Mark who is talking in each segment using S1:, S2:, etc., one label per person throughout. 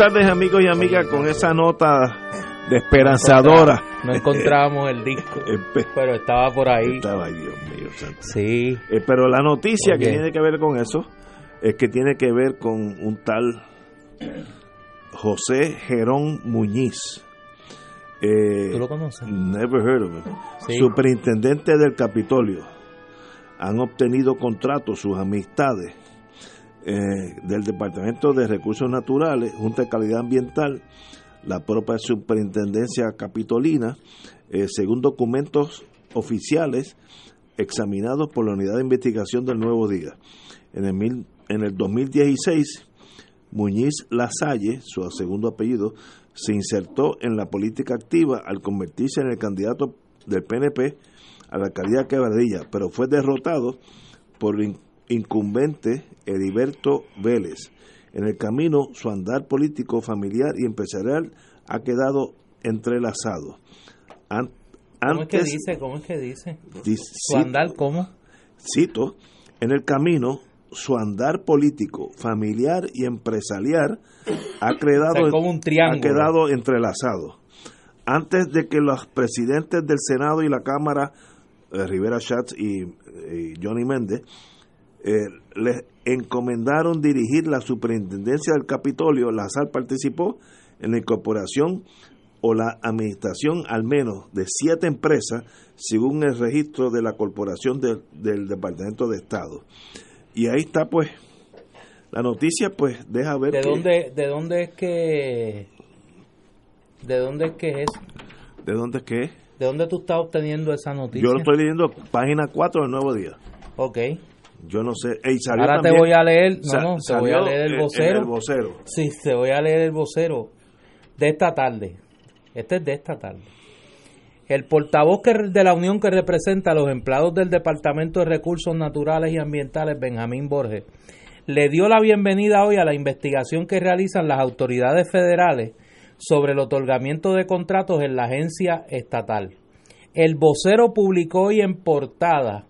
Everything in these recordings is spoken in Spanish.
S1: Tardes amigos y amigas con esa nota de esperanzadora.
S2: No encontramos el disco, pero estaba por ahí.
S1: Estaba Dios mío.
S2: Sí.
S1: Eh, pero la noticia que tiene que ver con eso es que tiene que ver con un tal José Gerón Muñiz.
S2: Eh, ¿Tú lo conoces?
S1: Never heard of him. Superintendente del Capitolio. Han obtenido contratos sus amistades eh, del Departamento de Recursos Naturales, Junta de Calidad Ambiental, la propia Superintendencia Capitolina, eh, según documentos oficiales examinados por la Unidad de Investigación del Nuevo Día. En el, mil, en el 2016, Muñiz Lasalle, su segundo apellido, se insertó en la política activa al convertirse en el candidato del PNP a la alcaldía de Quebradilla, pero fue derrotado por incumbente Heriberto Vélez. En el camino, su andar político, familiar y empresarial ha quedado entrelazado.
S2: ¿Cómo es que dice? ¿Cómo es que dice? ¿Su andar cómo?
S1: Cito, en el camino, su andar político, familiar y empresarial ha, quedado,
S2: un
S1: ha quedado entrelazado. Antes de que los presidentes del Senado y la Cámara, eh, Rivera Schatz y Johnny Méndez, eh, les encomendaron dirigir la superintendencia del Capitolio, la SAL participó en la incorporación o la administración al menos de siete empresas según el registro de la corporación del Departamento de Estado. Y ahí está pues la noticia pues deja ver
S2: ¿De dónde de dónde es que de dónde es que es
S1: ¿De dónde es que es?
S2: ¿De dónde tú estás obteniendo esa noticia?
S1: Yo lo estoy leyendo página 4 del Nuevo Día.
S2: Ok.
S1: Yo no sé.
S2: Ahora te voy a leer, no, no, te voy a leer el vocero.
S1: El, vocero.
S2: Sí, te voy a leer el vocero de esta tarde. Este es de esta tarde. El portavoz de la Unión que representa a los empleados del Departamento de Recursos Naturales y Ambientales, Benjamín Borges, le dio la bienvenida hoy a la investigación que realizan las autoridades federales sobre el otorgamiento de contratos en la agencia estatal. El vocero publicó hoy en portada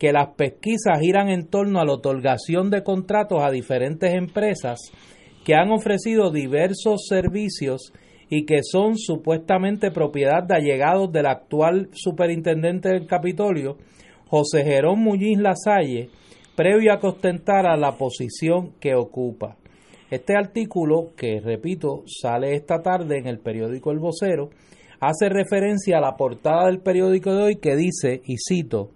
S2: que las pesquisas giran en torno a la otorgación de contratos a diferentes empresas que han ofrecido diversos servicios y que son supuestamente propiedad de allegados del actual superintendente del Capitolio, José Jerón Muñiz Lasalle, previo a que ostentara la posición que ocupa. Este artículo, que repito, sale esta tarde en el periódico El Vocero, hace referencia a la portada del periódico de hoy que dice, y cito,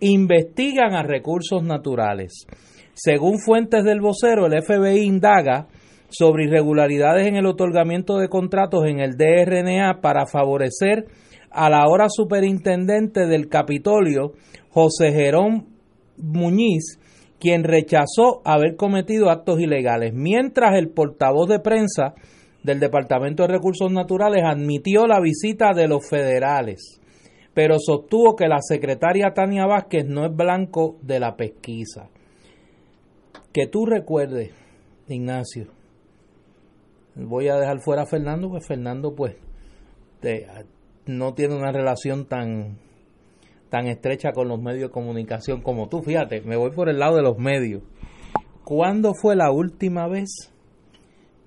S2: investigan a recursos naturales. Según fuentes del vocero, el FBI indaga sobre irregularidades en el otorgamiento de contratos en el DRNA para favorecer a la ahora superintendente del Capitolio, José Jerón Muñiz, quien rechazó haber cometido actos ilegales, mientras el portavoz de prensa del Departamento de Recursos Naturales admitió la visita de los federales. Pero sostuvo que la secretaria Tania Vázquez no es blanco de la pesquisa. Que tú recuerdes, Ignacio, voy a dejar fuera a Fernando, pues Fernando pues no tiene una relación tan tan estrecha con los medios de comunicación como tú. Fíjate, me voy por el lado de los medios. ¿Cuándo fue la última vez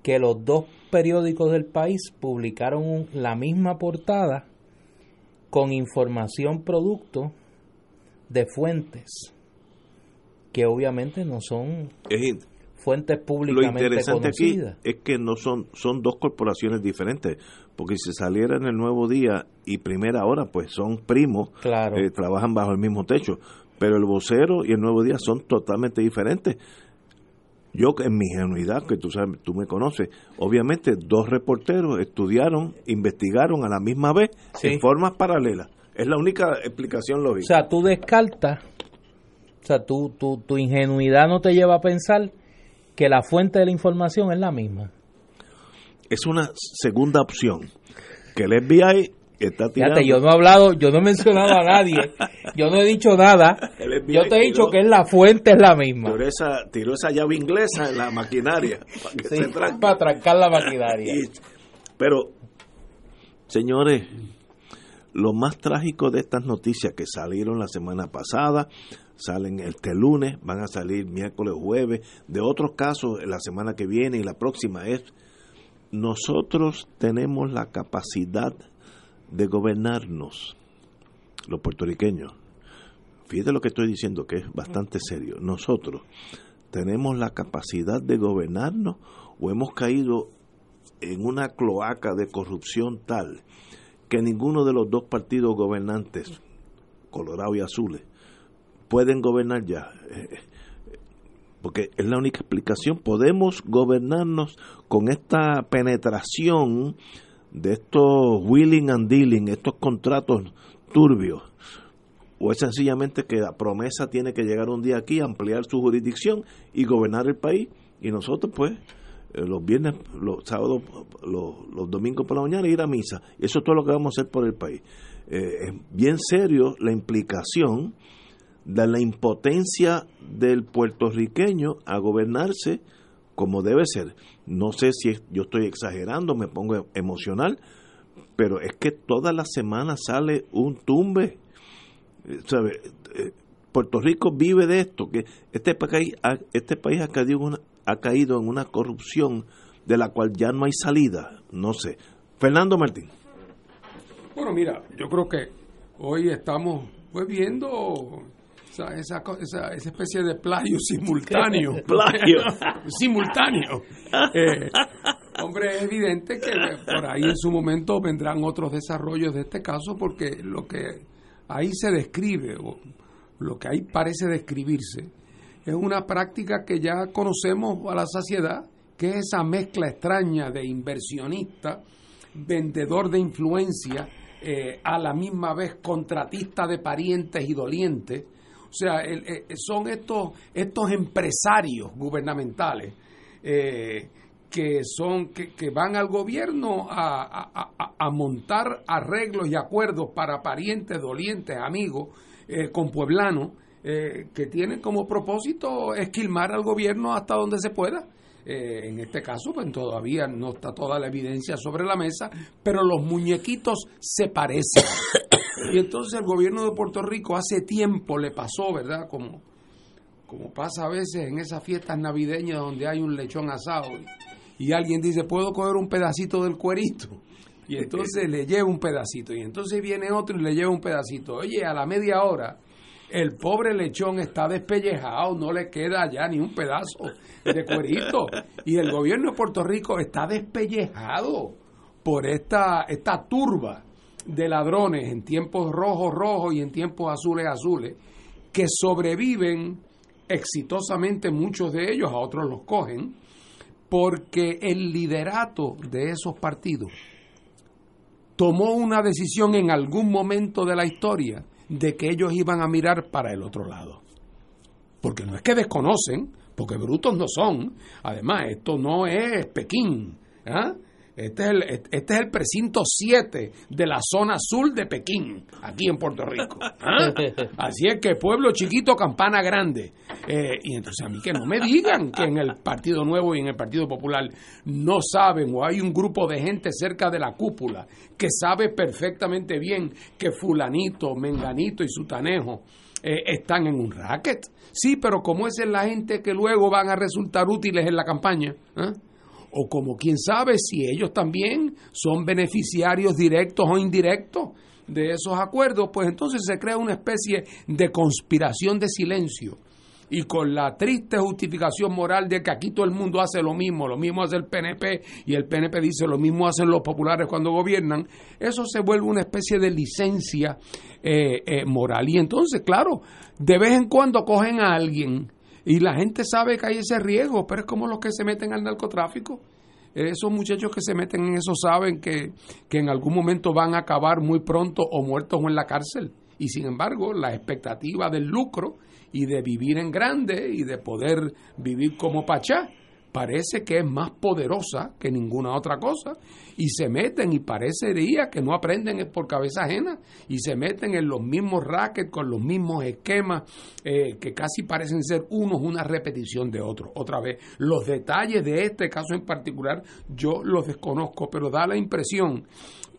S2: que los dos periódicos del país publicaron la misma portada con información producto de fuentes que obviamente no son fuentes públicamente
S1: Lo interesante aquí es que no son son dos corporaciones diferentes, porque si saliera en el Nuevo Día y Primera Hora, pues son primos, claro. Eh, trabajan bajo el mismo techo, pero el vocero y el Nuevo Día son totalmente diferentes. Yo, en mi ingenuidad, que tú sabes, tú me conoces, obviamente dos reporteros estudiaron, investigaron a la misma vez en formas paralelas. Es la única explicación lógica.
S2: O sea, tú descartas, o sea, tú, tu, tu ingenuidad no te lleva a pensar que la fuente de la información es la misma.
S1: Es una segunda opción, que el FBI Fíjate,
S2: yo no he hablado, yo no he mencionado a nadie, yo no he dicho nada, yo te he dicho que es la fuente es la misma.
S1: Tiró esa, tiró esa llave inglesa en la maquinaria
S2: para, para trancar la maquinaria.
S1: pero, señores, lo más trágico de estas noticias que salieron la semana pasada, salen este lunes, van a salir miércoles, jueves, de otros casos la semana que viene y la próxima es, nosotros tenemos la capacidad de gobernarnos, los puertorriqueños. Fíjate lo que estoy diciendo, que es bastante serio. Nosotros tenemos la capacidad de gobernarnos o hemos caído en una cloaca de corrupción tal que ninguno de los dos partidos gobernantes, Colorado y Azules, pueden gobernar ya. Porque es la única explicación. Podemos gobernarnos con esta penetración de estos willing and dealing, estos contratos turbios, o es sencillamente que la promesa tiene que llegar un día aquí, ampliar su jurisdicción y gobernar el país, y nosotros pues eh, los viernes, los sábados, los, domingos por la mañana ir a misa. Eso es todo lo que vamos a hacer por el país. Eh, es bien serio la implicación de la impotencia del puertorriqueño a gobernarse como debe ser. No sé si yo estoy exagerando, me pongo emocional, pero es que toda la semana sale un tumbe. Eh, ¿Sabe? Eh, Puerto Rico vive de esto, que este país, este país ha, caído una, ha caído en una corrupción de la cual ya no hay salida. No sé. Fernando Martín.
S3: Bueno, mira, yo creo que hoy estamos pues viendo esa, esa, esa, especie de plagio simultáneo.
S1: plagio.
S3: simultáneo. Eh, hombre, es evidente que por ahí en su momento vendrán otros desarrollos de este caso porque lo que ahí se describe, o lo que ahí parece describirse, es una práctica que ya conocemos a la saciedad, que es esa mezcla extraña de inversionista, vendedor de influencia, eh, a la misma vez contratista de parientes y dolientes, o sea, eh, son estos, estos empresarios gubernamentales eh, que, son, que, van al gobierno a, montar arreglos y acuerdos para parientes, dolientes, amigos, eh, con pueblanos, que tienen como propósito esquilmar al gobierno hasta donde se pueda. En este caso, pues todavía no está toda la evidencia sobre la mesa, pero los muñequitos se parecen. Y entonces el gobierno de Puerto Rico hace tiempo le pasó, ¿verdad? Como, como pasa a veces en esas fiestas navideñas donde hay un lechón asado y, alguien dice, ¿puedo coger un pedacito del cuerito? Y entonces le lleva un pedacito. Y entonces viene otro y le lleva un pedacito. Oye, a la media hora, el pobre lechón está despellejado, no le queda ya ni un pedazo de cuerito. Y el gobierno de Puerto Rico está despellejado por esta, esta turba de ladrones en tiempos rojos rojos y en tiempos azules azules, que sobreviven exitosamente muchos de ellos, a otros los cogen, porque el liderato de esos partidos tomó una decisión en algún momento de la historia de que ellos iban a mirar para el otro lado. Porque no es que desconocen, porque brutos no son. Además, esto no es Pekín. ¿ah? Este es, el, este es el precinto 7 de la zona sur de Pekín, aquí en Puerto Rico. ¿Ah? Así es que pueblo chiquito, campana grande. Eh, y entonces a mí que no me digan que en el Partido Nuevo y en el Partido Popular no saben o hay un grupo de gente cerca de la cúpula que sabe perfectamente bien que fulanito, menganito y sutanejo eh, están en un racket. Sí, pero como esa es la gente que luego van a resultar útiles en la campaña. ¿eh? O como quién sabe si ellos también son beneficiarios directos o indirectos de esos acuerdos, pues entonces se crea una especie de conspiración de silencio. Y con la triste justificación moral de que aquí todo el mundo hace lo mismo, lo mismo hace el PNP y el PNP dice lo mismo hacen los populares cuando gobiernan, eso se vuelve una especie de licencia eh, eh, moral. Y entonces, claro, de vez en cuando cogen a alguien y la gente sabe que hay ese riesgo, pero es como los que se meten al narcotráfico. Esos muchachos que se meten en eso saben que, que en algún momento van a acabar muy pronto o muertos o en la cárcel. Y sin embargo, la expectativa del lucro y de vivir en grande y de poder vivir como Pachá parece que es más poderosa que ninguna otra cosa y se meten y parecería que no aprenden por cabeza ajena y se meten en los mismos rackets con los mismos esquemas eh, que casi parecen ser unos una repetición de otros. Otra vez, los detalles de este caso en particular yo los desconozco, pero da la impresión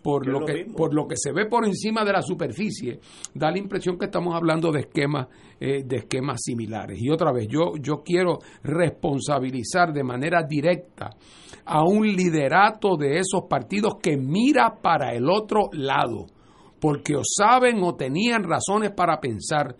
S3: por lo, que por lo que se ve por encima de la superficie da la impresión que estamos hablando de esquemas eh, de esquemas similares. Y otra vez yo yo quiero responsabilizar de manera directa a un liderato de esos partidos que mira para el otro lado porque o saben o tenían razones para pensar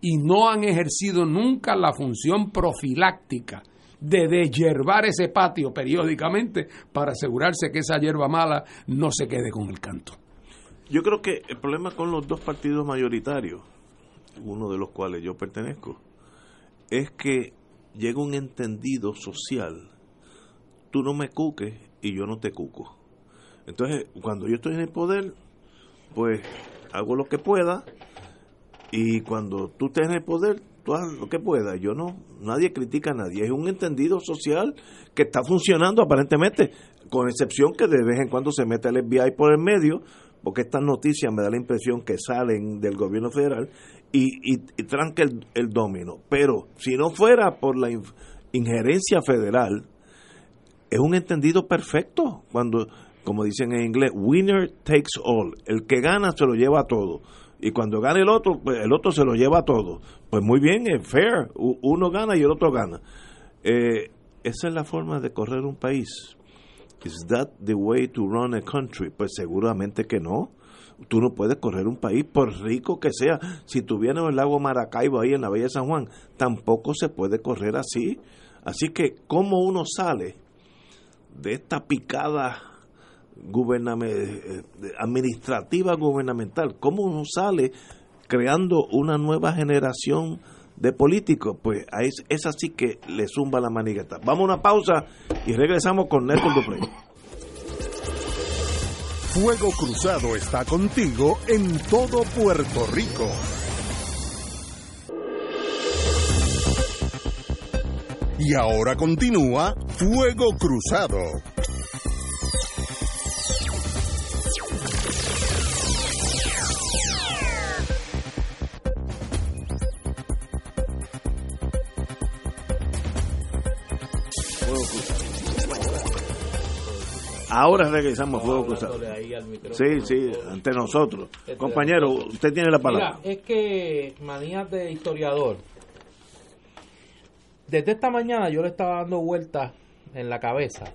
S3: y no han ejercido nunca la función profiláctica de deshiervar ese patio periódicamente para asegurarse que esa hierba mala no se quede con el canto.
S1: Yo creo que el problema con los dos partidos mayoritarios, uno de los cuales yo pertenezco, es que llega un entendido social. Tú no me cuques y yo no te cuco. Entonces, cuando yo estoy en el poder, pues hago lo que pueda y cuando tú estés en el poder, tú lo que puedas. Yo no, nadie critica a nadie. Es un entendido social que está funcionando aparentemente, con excepción que de vez en cuando se mete el FBI por el medio, porque estas noticias me da la impresión que salen del gobierno federal y, y, tranca el, el, domino. Pero si no fuera por la injerencia federal, es un entendido perfecto cuando, como dicen en inglés, winner takes all. El que gana se lo lleva a todo y cuando gana el otro, pues el otro se lo lleva todo. Pues muy bien, es fair, uno gana y el otro gana. Eh, esa es la forma de correr un país. ¿Is that the way to run a country? Pues seguramente que no. Tú no puedes correr un país, por rico que sea. Si en el lago Maracaibo ahí en la Bella San Juan, tampoco se puede correr así. Así que, ¿cómo uno sale de esta picada eh, administrativa gubernamental. ¿Cómo uno sale creando una nueva generación de políticos? Pues es, es así que le zumba la manigueta. Vamos a una pausa y regresamos con Néstor Duprey.
S4: Fuego Cruzado está contigo en todo Puerto Rico. Y ahora continúa Fuego Cruzado.
S1: Ahora regresamos a Fuego Cruzado. Sí, sí, ante nosotros. Este, Compañero, usted tiene la palabra.
S2: Mira, es que manías de historiador. Desde esta mañana yo le estaba dando vueltas en la cabeza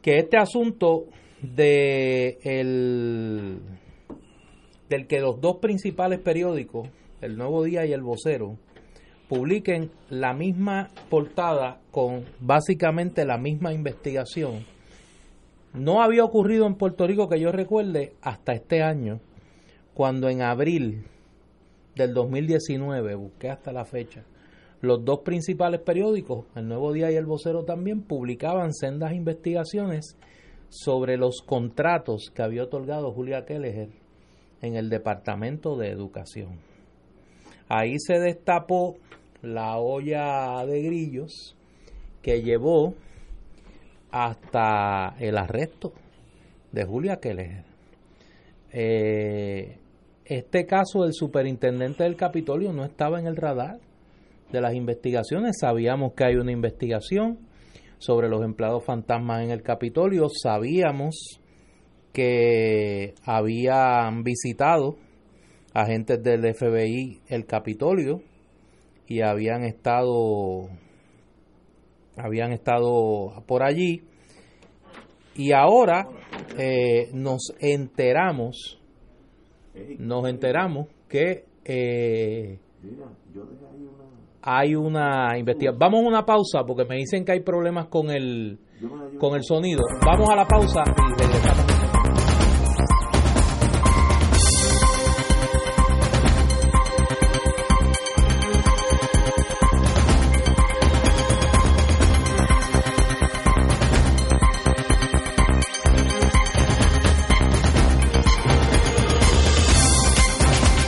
S2: que este asunto de el del que los dos principales periódicos, El Nuevo Día y El Vocero, publiquen la misma portada con básicamente la misma investigación no había ocurrido en Puerto Rico que yo recuerde hasta este año, cuando en abril del 2019, busqué hasta la fecha, los dos principales periódicos, El Nuevo Día y El Vocero también, publicaban sendas investigaciones sobre los contratos que había otorgado Julia Kelleher en el Departamento de Educación. Ahí se destapó la olla de grillos que llevó hasta el arresto de Julia Keller. Eh, este caso del superintendente del Capitolio no estaba en el radar de las investigaciones. Sabíamos que hay una investigación sobre los empleados fantasmas en el Capitolio. Sabíamos que habían visitado agentes del FBI el Capitolio y habían estado habían estado por allí y ahora eh, nos enteramos nos enteramos que eh, hay una investigación. Vamos a una pausa porque me dicen que hay problemas con el, con el sonido. Vamos a la pausa y regresamos.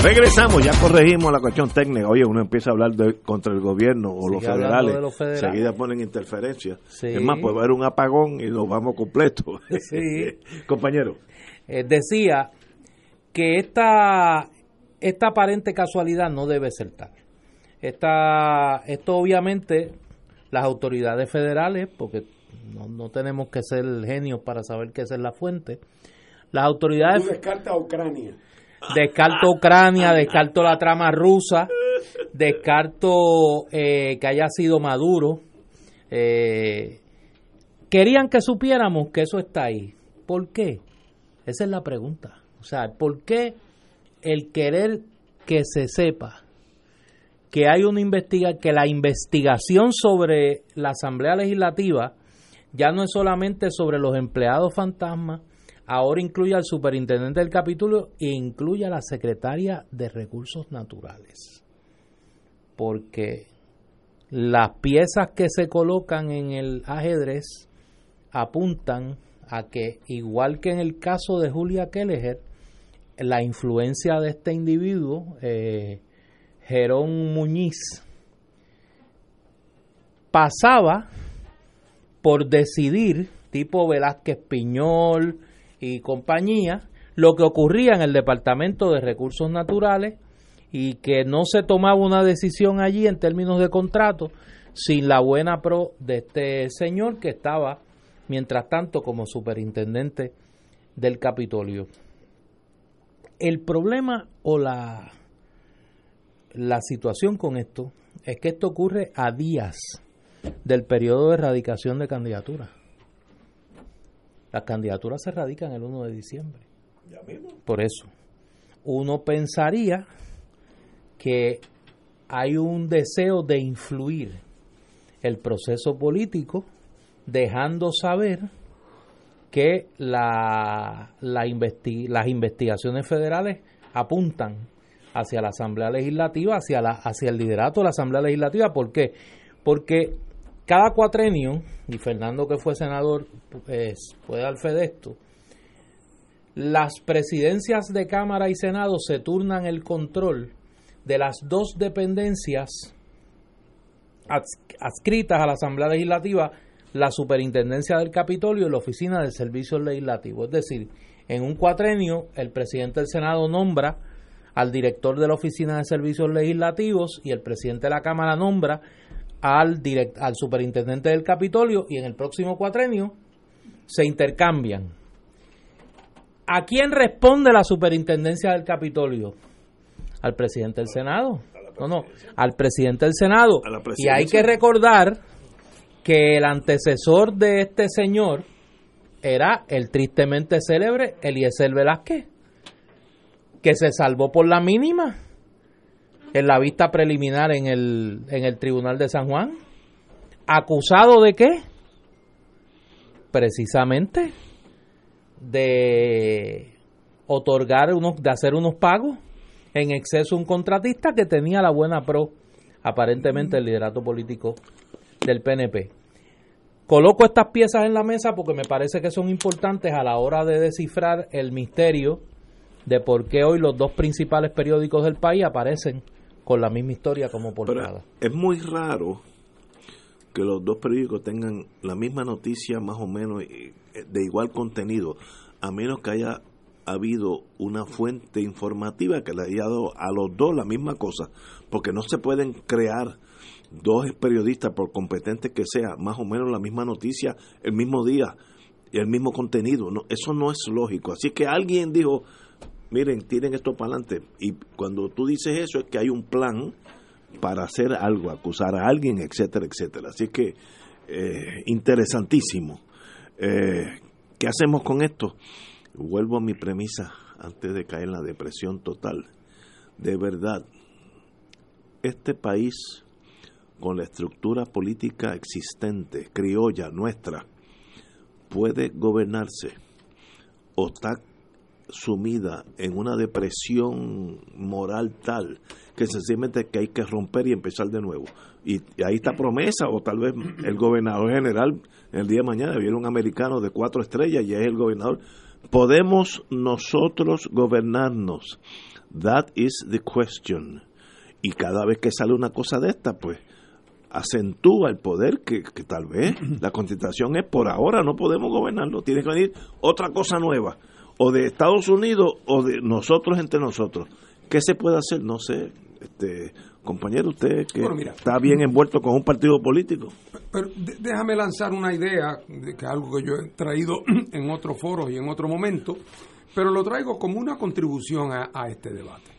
S1: Regresamos, ya corregimos la cuestión técnica. Oye, uno empieza a hablar de, contra el gobierno o los federales, enseguida ponen interferencia. Es más, puede haber un apagón y nos vamos completos. Sí. Compañero.
S2: Eh, decía que esta, esta aparente casualidad no debe ser tal. Esta, esto obviamente las autoridades federales, porque no, no tenemos que ser genios para saber qué es la fuente, las autoridades...
S3: descarta Ucrania
S2: descarto Ucrania, descarto la trama rusa, descarto eh, que haya sido Maduro. Eh, querían que supiéramos que eso está ahí. ¿Por qué? Esa es la pregunta. O sea, ¿por qué el querer que se sepa que hay una investiga que la investigación sobre la Asamblea Legislativa ya no es solamente sobre los empleados fantasmas, ahora incluye al superintendente del capítulo e incluye a la secretaria de Recursos Naturales. Porque las piezas que se colocan en el ajedrez apuntan a que, igual que en el caso de Julia Kelleher, la influencia de este individuo, eh, Jerón Muñiz, pasaba por decidir, tipo Velázquez Piñol, y compañía, lo que ocurría en el Departamento de Recursos Naturales y que no se tomaba una decisión allí en términos de contrato sin la buena pro de este señor que estaba, mientras tanto, como superintendente del Capitolio. El problema o la, la situación con esto es que esto ocurre a días del periodo de erradicación de candidatura. Las candidaturas se radican el 1 de diciembre. Por eso, uno pensaría que hay un deseo de influir el proceso político dejando saber que la, las investigaciones federales apuntan hacia la Asamblea Legislativa, hacia, la, hacia el liderato de la Asamblea Legislativa. ¿Por qué? Porque cada cuatrenio, y Fernando que fue senador pues, puede dar fe de esto, las presidencias de Cámara y Senado se turnan el control de las dos dependencias adscritas a la Asamblea Legislativa, la Superintendencia del Capitolio y la Oficina de Servicios Legislativos. Es decir, en un cuatrenio el presidente del Senado nombra al director de la Oficina de Servicios Legislativos y el presidente de la Cámara nombra al, direct, al superintendente del Capitolio y en el próximo cuatrenio se intercambian. ¿A quién responde la superintendencia del Capitolio? Al presidente del Senado. No, no, al presidente del Senado. Y hay que recordar que el antecesor de este señor era el tristemente célebre Eliezer Velázquez, que se salvó por la mínima en la vista preliminar en el, en el Tribunal de San Juan. ¿Acusado de qué? Precisamente de otorgar unos, de hacer unos pagos en exceso a un contratista que tenía la buena pro, aparentemente el liderato político del PNP. Coloco estas piezas en la mesa porque me parece que son importantes a la hora de descifrar el misterio de por qué hoy los dos principales periódicos del país aparecen con la misma historia como portada.
S1: es muy raro que los dos periódicos tengan la misma noticia más o menos eh, de igual contenido, a menos que haya habido una fuente informativa que le haya dado a los dos la misma cosa, porque no se pueden crear dos periodistas, por competentes que sea, más o menos la misma noticia el mismo día y el mismo contenido. No, eso no es lógico. Así que alguien dijo, miren, tienen esto para adelante. Y cuando tú dices eso es que hay un plan para hacer algo, acusar a alguien, etcétera, etcétera. Así que eh, interesantísimo. Eh, ¿Qué hacemos con esto? Vuelvo a mi premisa antes de caer en la depresión total. De verdad, este país con la estructura política existente, criolla, nuestra, puede gobernarse o está sumida en una depresión moral tal que sencillamente que hay que romper y empezar de nuevo. Y, ahí está promesa, o tal vez el gobernador general el día de mañana viene un americano de cuatro estrellas y es el gobernador. ¿Podemos nosotros gobernarnos? That is the question. Y cada vez que sale una cosa de esta, pues acentúa el poder que, tal vez la constitución es por ahora no podemos gobernarlo, tiene que venir otra cosa nueva, o de Estados Unidos o de nosotros entre nosotros. ¿Qué se puede hacer? No sé, este compañero, usted que está bien envuelto con un partido político.
S3: Pero déjame lanzar una idea, de que algo que yo he traído en otros foros y en otro momento, pero lo traigo como una contribución a este debate.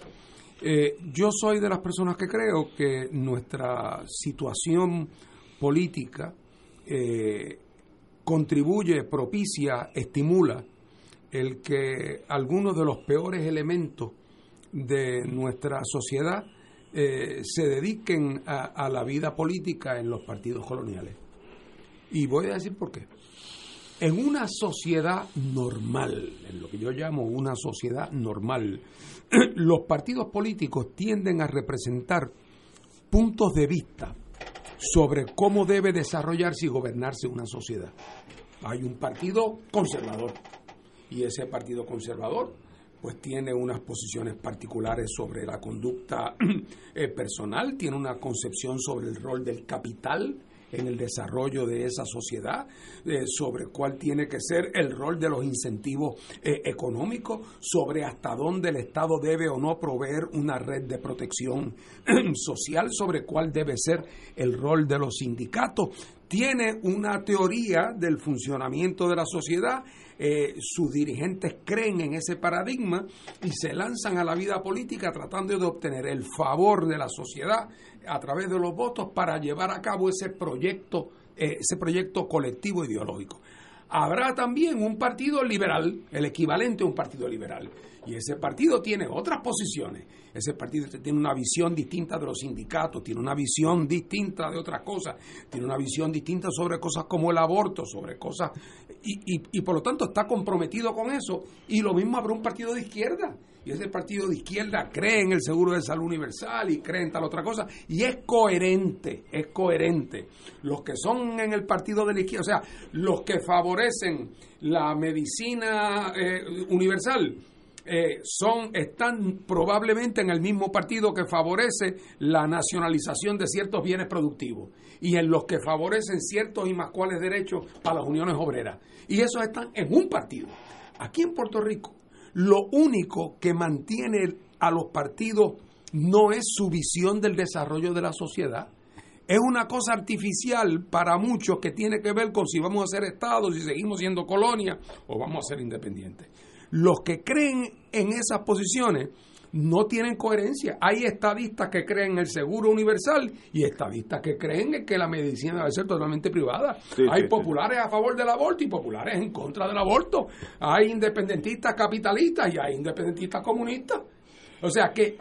S3: Eh, yo soy de las personas que creo que nuestra situación política eh, contribuye, propicia, estimula el que algunos de los peores elementos de nuestra sociedad eh, se dediquen a, la vida política en los partidos coloniales. Y voy a decir por qué. En una sociedad normal, en lo que yo llamo una sociedad normal, los partidos políticos tienden a representar puntos de vista sobre cómo debe desarrollarse y gobernarse una sociedad. Hay un partido conservador y ese partido conservador pues tiene unas posiciones particulares sobre la conducta eh, personal, tiene una concepción sobre el rol del capital en el desarrollo de esa sociedad, eh, sobre cuál tiene que ser el rol de los incentivos eh, económicos, sobre hasta dónde el Estado debe o no proveer una red de protección social, sobre cuál debe ser el rol de los sindicatos. Tiene una teoría del funcionamiento de la sociedad eh, sus dirigentes creen en ese paradigma y se lanzan a la vida política tratando de obtener el favor de la sociedad a través de los votos para llevar a cabo ese proyecto, eh, ese proyecto colectivo ideológico. Habrá también un partido liberal, el equivalente a un partido liberal, y ese partido tiene otras posiciones. Ese partido tiene una visión distinta de los sindicatos, tiene una visión distinta de otras cosas, tiene una visión distinta sobre cosas como el aborto, sobre cosas. Y, y, por lo tanto está comprometido con eso. Y lo mismo habrá un partido de izquierda. Y ese partido de izquierda cree en el seguro de salud universal y cree en tal otra cosa. Y es coherente, es coherente. Los que son en el partido de la izquierda, o sea, los que favorecen la medicina eh, universal, eh, son están probablemente en el mismo partido que favorece la nacionalización de ciertos bienes productivos y en los que favorecen ciertos y más cuales derechos para las uniones obreras. Y esos están en un partido. Aquí en Puerto Rico, lo único que mantiene a los partidos no es su visión del desarrollo de la sociedad, es una cosa artificial para muchos que tiene que ver con si vamos a ser Estado, si seguimos siendo colonia o vamos a ser independientes. Los que creen en esas posiciones no tienen coherencia. Hay estadistas que creen en el seguro universal y estadistas que creen en que la medicina debe ser totalmente privada. hay populares a favor del aborto y populares en contra del aborto. Hay independentistas capitalistas y hay independentistas comunistas. O sea que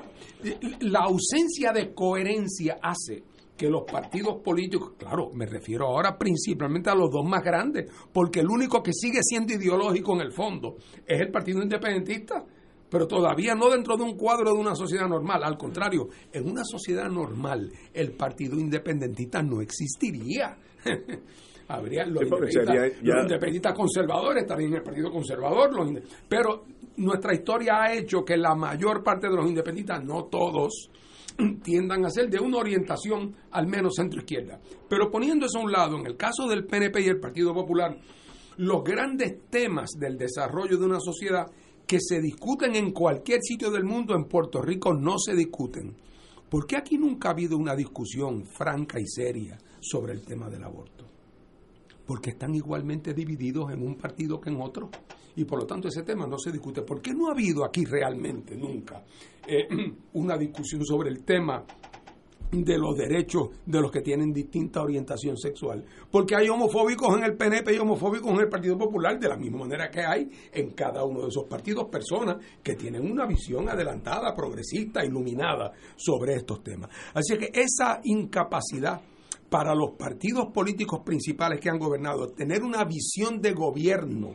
S3: la ausencia de coherencia hace que los partidos políticos, claro, me refiero ahora principalmente a los dos más grandes, porque el único que sigue siendo ideológico en el fondo es el Partido Independentista, pero todavía no dentro de un cuadro de una sociedad normal, al contrario, en una sociedad normal el Partido Independentista no existiría. Habría los, independentistas, conservadores, estarían en el Partido Conservador, pero nuestra historia ha hecho que la mayor parte de los independentistas, no todos, tiendan a ser de una orientación al menos centro-izquierda. Pero poniendo eso a un lado, en el caso del PNP y el Partido Popular, los grandes temas del desarrollo de una sociedad que se discuten en cualquier sitio del mundo, en Puerto Rico no se discuten. ¿Por qué aquí nunca ha habido una discusión franca y seria sobre el tema del aborto? Porque están igualmente divididos en un partido que en otro. Y por lo tanto ese tema no se discute. ¿Por qué no ha habido aquí realmente nunca eh, una discusión sobre el tema de los derechos de los que tienen distinta orientación sexual. Porque hay homofóbicos en el PNP y homofóbicos en el Partido Popular, de la misma manera que hay en cada uno de esos partidos personas que tienen una visión adelantada, progresista, iluminada sobre estos temas. Así que esa incapacidad para los partidos políticos principales que han gobernado, tener una visión de gobierno,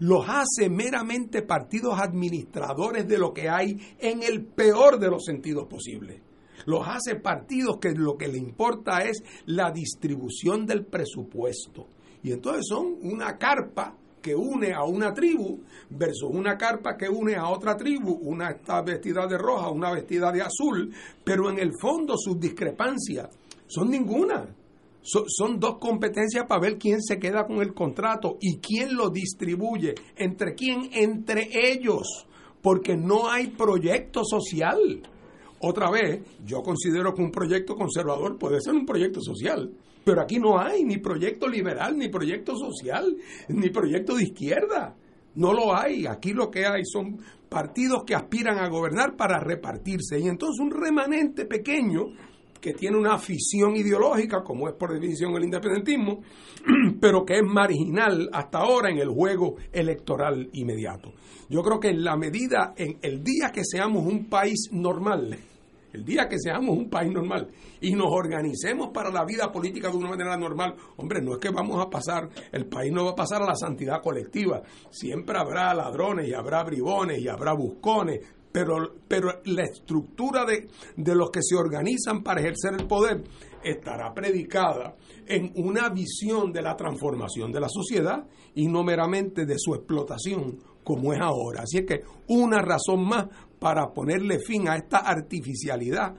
S3: los hace meramente partidos administradores de lo que hay en el peor de los sentidos posibles los hace partidos que lo que le importa es la distribución del presupuesto. Y entonces son una carpa que une a una tribu versus una carpa que une a otra tribu, una está vestida de roja, una vestida de azul, pero en el fondo sus discrepancias son ninguna. son dos competencias para ver quién se queda con el contrato y quién lo distribuye. ¿Entre quién? Entre ellos. Porque no hay proyecto social. Otra vez, yo considero que un proyecto conservador puede ser un proyecto social, pero aquí no hay ni proyecto liberal, ni proyecto social, ni proyecto de izquierda. No lo hay. Aquí lo que hay son partidos que aspiran a gobernar para repartirse. Y entonces un remanente pequeño que tiene una afición ideológica, como es por definición el independentismo, pero que es marginal hasta ahora en el juego electoral inmediato. Yo creo que en la medida, en el día que seamos un país normal, el día que seamos un país normal y nos organicemos para la vida política de una manera normal, hombre, no es que vamos a pasar, el país no va a pasar a la santidad colectiva. Siempre habrá ladrones y habrá bribones y habrá buscones, pero, pero la estructura de, de los que se organizan para ejercer el poder estará predicada en una visión de la transformación de la sociedad y no meramente de su explotación como es ahora. Así es que una razón más para ponerle fin a esta artificialidad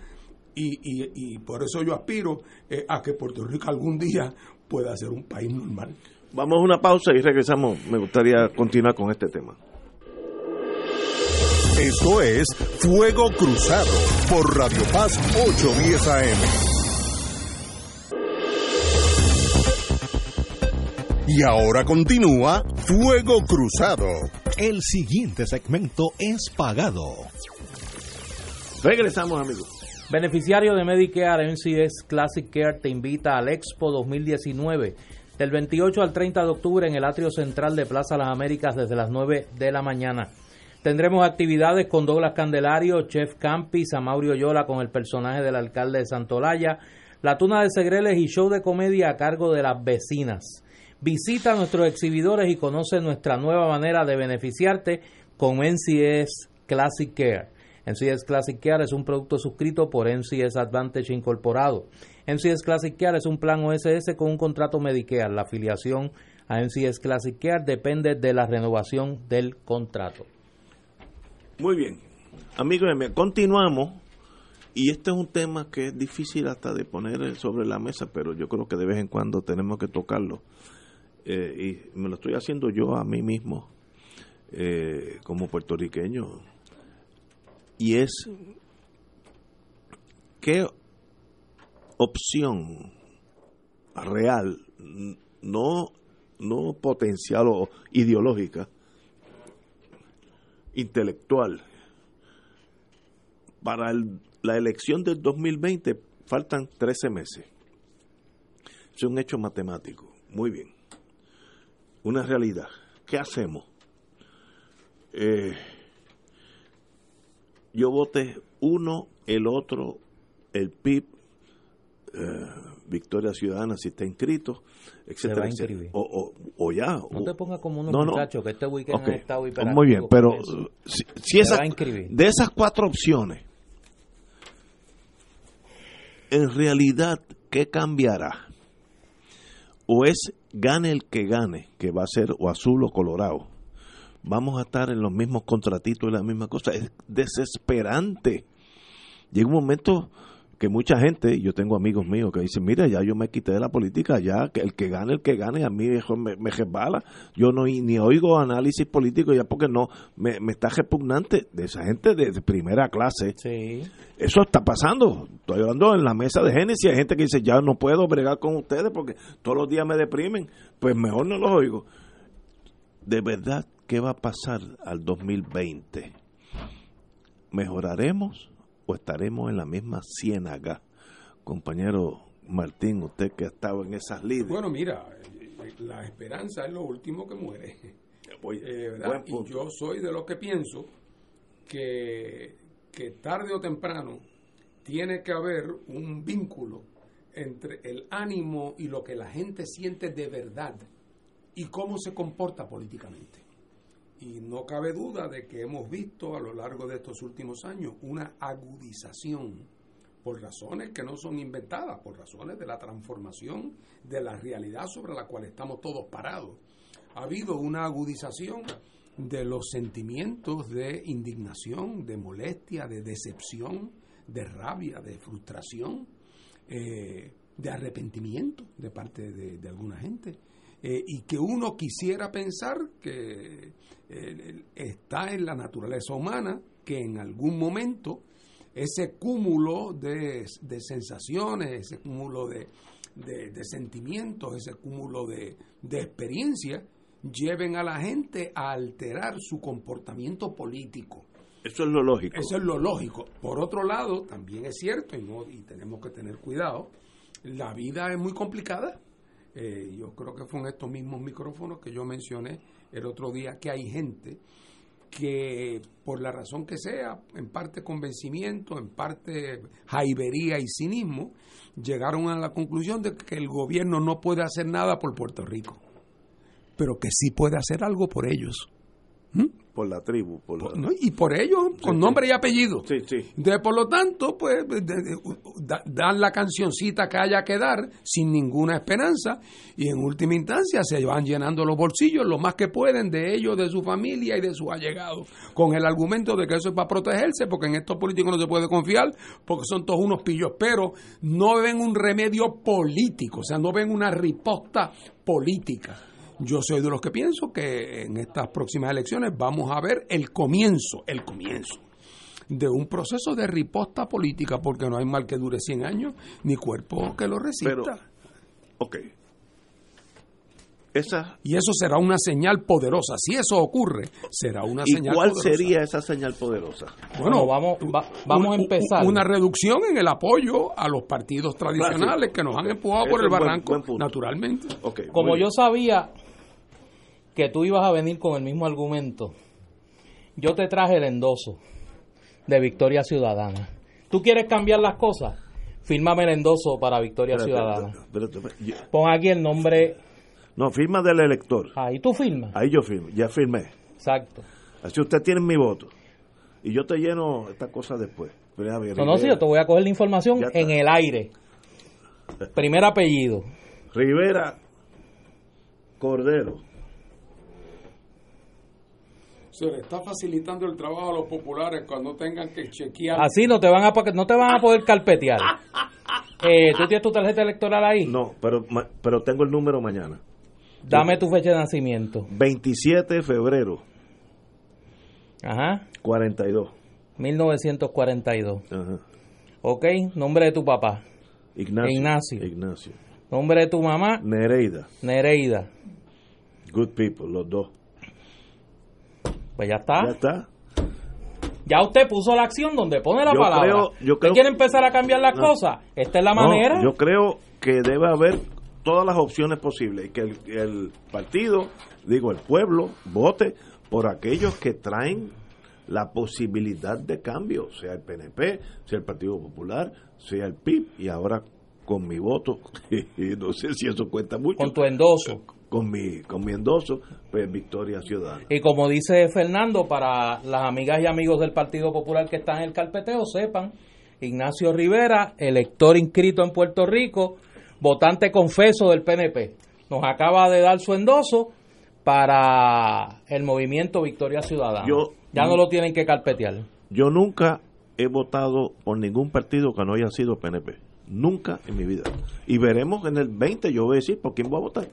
S3: y, por eso yo aspiro eh, a que Puerto Rico algún día pueda ser un país normal.
S1: Vamos a una pausa y regresamos. Me gustaría continuar con este tema.
S4: Esto es Fuego Cruzado por Radio Paz 810 AM. Y ahora continúa Fuego Cruzado. El siguiente segmento es pagado.
S1: Regresamos, amigos.
S2: Beneficiario de Medicare NCS Classic Care te invita al Expo 2019 del 28 al 30 de octubre en el atrio central de Plaza Las Américas desde las 9 de la mañana. Tendremos actividades con Douglas Candelario, Chef Campis, Amaurio Yola con el personaje del alcalde de Santolaya, la tuna de Segreles y show de comedia a cargo de las vecinas. Visita a nuestros exhibidores y conoce nuestra nueva manera de beneficiarte con NCS Classic Care. NCS Classic Care es un producto suscrito por NCS Advantage Incorporado. NCS Classic Care es un plan OSS con un contrato Medicare. La afiliación a NCS Classic Care depende de la renovación del contrato.
S1: Muy bien. Amigos, continuamos. Y este es un tema que es difícil hasta de poner sobre la mesa, pero yo creo que de vez en cuando tenemos que tocarlo. Eh, y me lo estoy haciendo yo a mí mismo eh, como puertorriqueño y es qué opción real no no potencial o ideológica intelectual para la elección del 2020 faltan 13 meses es un hecho matemático muy bien una realidad. ¿Qué hacemos? Eh, yo voté uno, el otro, el PIB, eh, Victoria Ciudadana si está inscrito, etcétera, O, o, ya.
S2: No te pongas como unos muchachos que este weekend okay. han estado
S1: Muy bien, pero si, si de esas cuatro opciones, en realidad, ¿qué cambiará? O es gane el que gane, que va a ser o azul o colorado, vamos a estar en los mismos contratitos y la misma cosa. Es desesperante llega un momento que mucha gente, yo tengo amigos míos que dicen, mira, ya yo me quité de la política, ya que el que gane, el que gane, a mí me, me resbala. Yo no ni oigo análisis político ya porque no, me, está repugnante de esa gente de, primera clase.
S2: Sí.
S1: Eso está pasando. Estoy hablando en la mesa de Génesis, hay gente que dice, ya no puedo bregar con ustedes porque todos los días me deprimen. Pues mejor no los oigo. De verdad, ¿qué va a pasar al 2020? ¿Mejoraremos? O estaremos en la misma ciénaga. Compañero Martín, usted que ha estado en esas líderes.
S3: Bueno, mira, la esperanza es lo último que muere. Eh, y yo soy de los que pienso que, que tarde o temprano tiene que haber un vínculo entre el ánimo y lo que la gente siente de verdad y cómo se comporta políticamente. Y no cabe duda de que hemos visto a lo largo de estos últimos años una agudización por razones que no son inventadas, por razones de la transformación de la realidad sobre la cual estamos todos parados. Ha habido una agudización de los sentimientos de indignación, de molestia, de decepción, de rabia, de frustración, eh, de arrepentimiento de parte de alguna gente. Eh, y que uno quisiera pensar que eh, está en la naturaleza humana que en algún momento ese cúmulo de, sensaciones, ese cúmulo de, sentimientos, ese cúmulo de, de experiencias, lleven a la gente a alterar su comportamiento político.
S1: Eso es lo lógico.
S3: Eso es lo lógico. Por otro lado, también es cierto, y, no, y tenemos que tener cuidado, la vida es muy complicada eh, yo creo que fue en estos mismos micrófonos que yo mencioné el otro día que hay gente que por la razón que sea, en parte convencimiento, en parte jaibería y cinismo, llegaron a la conclusión de que el gobierno no puede hacer nada por Puerto Rico, pero que sí puede hacer algo por ellos.
S1: ¿Mm? Por la tribu.
S3: Y por ellos, con nombre y apellido.
S1: Sí, sí.
S3: De, por lo tanto, pues, dan la cancioncita que haya que dar sin ninguna esperanza y en última instancia se van llenando los bolsillos lo más que pueden de ellos, de su familia y de sus allegados, con el argumento de que eso es para protegerse, porque en estos políticos no se puede confiar, porque son todos unos pillos, pero no ven un remedio político, o sea, no ven una riposta política yo soy de los que pienso que en estas próximas elecciones vamos a ver el comienzo, el comienzo de un proceso de riposta política, porque no hay mal que dure 100 años, ni cuerpo que lo resista.
S1: ok. Esa,
S3: y eso será una señal poderosa. Si eso ocurre, será una
S1: ¿Y
S3: señal
S1: cuál sería esa señal poderosa?
S2: Bueno, vamos, vamos a empezar.
S3: Una reducción en el apoyo a los partidos tradicionales que nos han empujado por el barranco, naturalmente.
S2: Como yo sabía que tú ibas a venir con el mismo argumento, yo te traje el endoso de Victoria Ciudadana. ¿Tú quieres cambiar las cosas? Fírmame el endoso para Victoria Ciudadana. Pon aquí el nombre.
S1: No, firma del elector.
S2: Ahí tú firmas.
S1: Ahí yo firmo, ya firmé.
S2: Exacto.
S1: Así usted tiene mi voto. Y yo te lleno esta cosa después.
S2: no, no, sí, yo te voy a coger la información en el aire. Primer apellido.
S1: Rivera Cordero
S3: se le está facilitando el trabajo a los populares cuando tengan que chequear.
S2: Así no te van a no te van a poder carpetear. eh, ¿Tú tienes tu tarjeta electoral ahí?
S1: No, pero pero tengo el número mañana.
S2: Dame tu fecha de nacimiento.
S1: 27 de febrero.
S2: Ajá.
S1: 42.
S2: 1942. Ajá. Ok, nombre de tu papá.
S1: Ignacio.
S2: Ignacio.
S1: Ignacio.
S2: Nombre de tu mamá.
S1: Nereida.
S2: Nereida.
S1: Good people, los dos.
S2: Pues ya está.
S1: Ya está.
S2: Ya usted puso la acción donde pone la palabra.
S1: yo creo,
S2: quiere empezar a cambiar las cosas? Esta es la manera.
S1: Yo creo que debe haber todas las opciones posibles y que el, partido, digo, el pueblo, vote por aquellos que traen la posibilidad de cambio, sea el PNP, sea el Partido Popular, sea el PIB, y ahora con mi voto, no sé si eso cuenta mucho.
S2: Con tu endoso
S1: con mi, con mi endoso, pues Victoria Ciudadana.
S2: Y como dice Fernando, para las amigas y amigos del Partido Popular que están en el carpeteo, sepan, Ignacio Rivera, elector inscrito en Puerto Rico, votante confeso del PNP, nos acaba de dar su endoso para el movimiento Victoria Ciudadana. ya no lo tienen que carpetear.
S1: Yo nunca he votado por ningún partido que no haya sido PNP. Nunca en mi vida. Y veremos en el 20, yo voy a decir por quién voy a votar.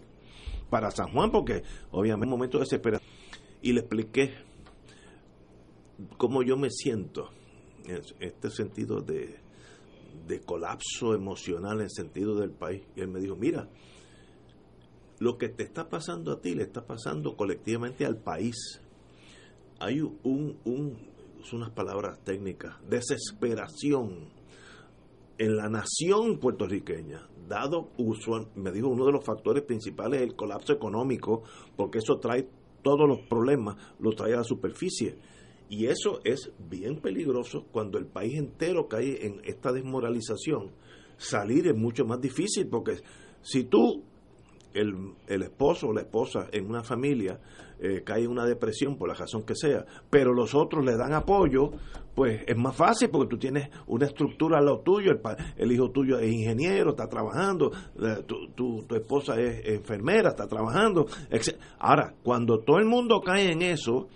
S1: Para San Juan, porque obviamente un momento de desesperación. Y le expliqué cómo yo me siento en este sentido de, de colapso emocional en sentido del país. Y él me dijo, mira, lo que te está pasando a ti le está pasando colectivamente al país. Hay un, un unas palabras técnicas, desesperación en la nación puertorriqueña, dado uso, me dijo uno de los factores principales es el colapso económico, porque eso trae todos los problemas, los trae a la superficie. Y eso es bien peligroso cuando el país entero cae en esta desmoralización. Salir es mucho más difícil porque si tú, el, el esposo o la esposa en una familia, eh, cae en una depresión por la razón que sea, pero los otros le dan apoyo, pues es más fácil porque tú tienes una estructura a lo tuyo, el, el hijo tuyo es ingeniero, está trabajando, tu, esposa es enfermera, está trabajando. Ahora, cuando todo el mundo cae en eso,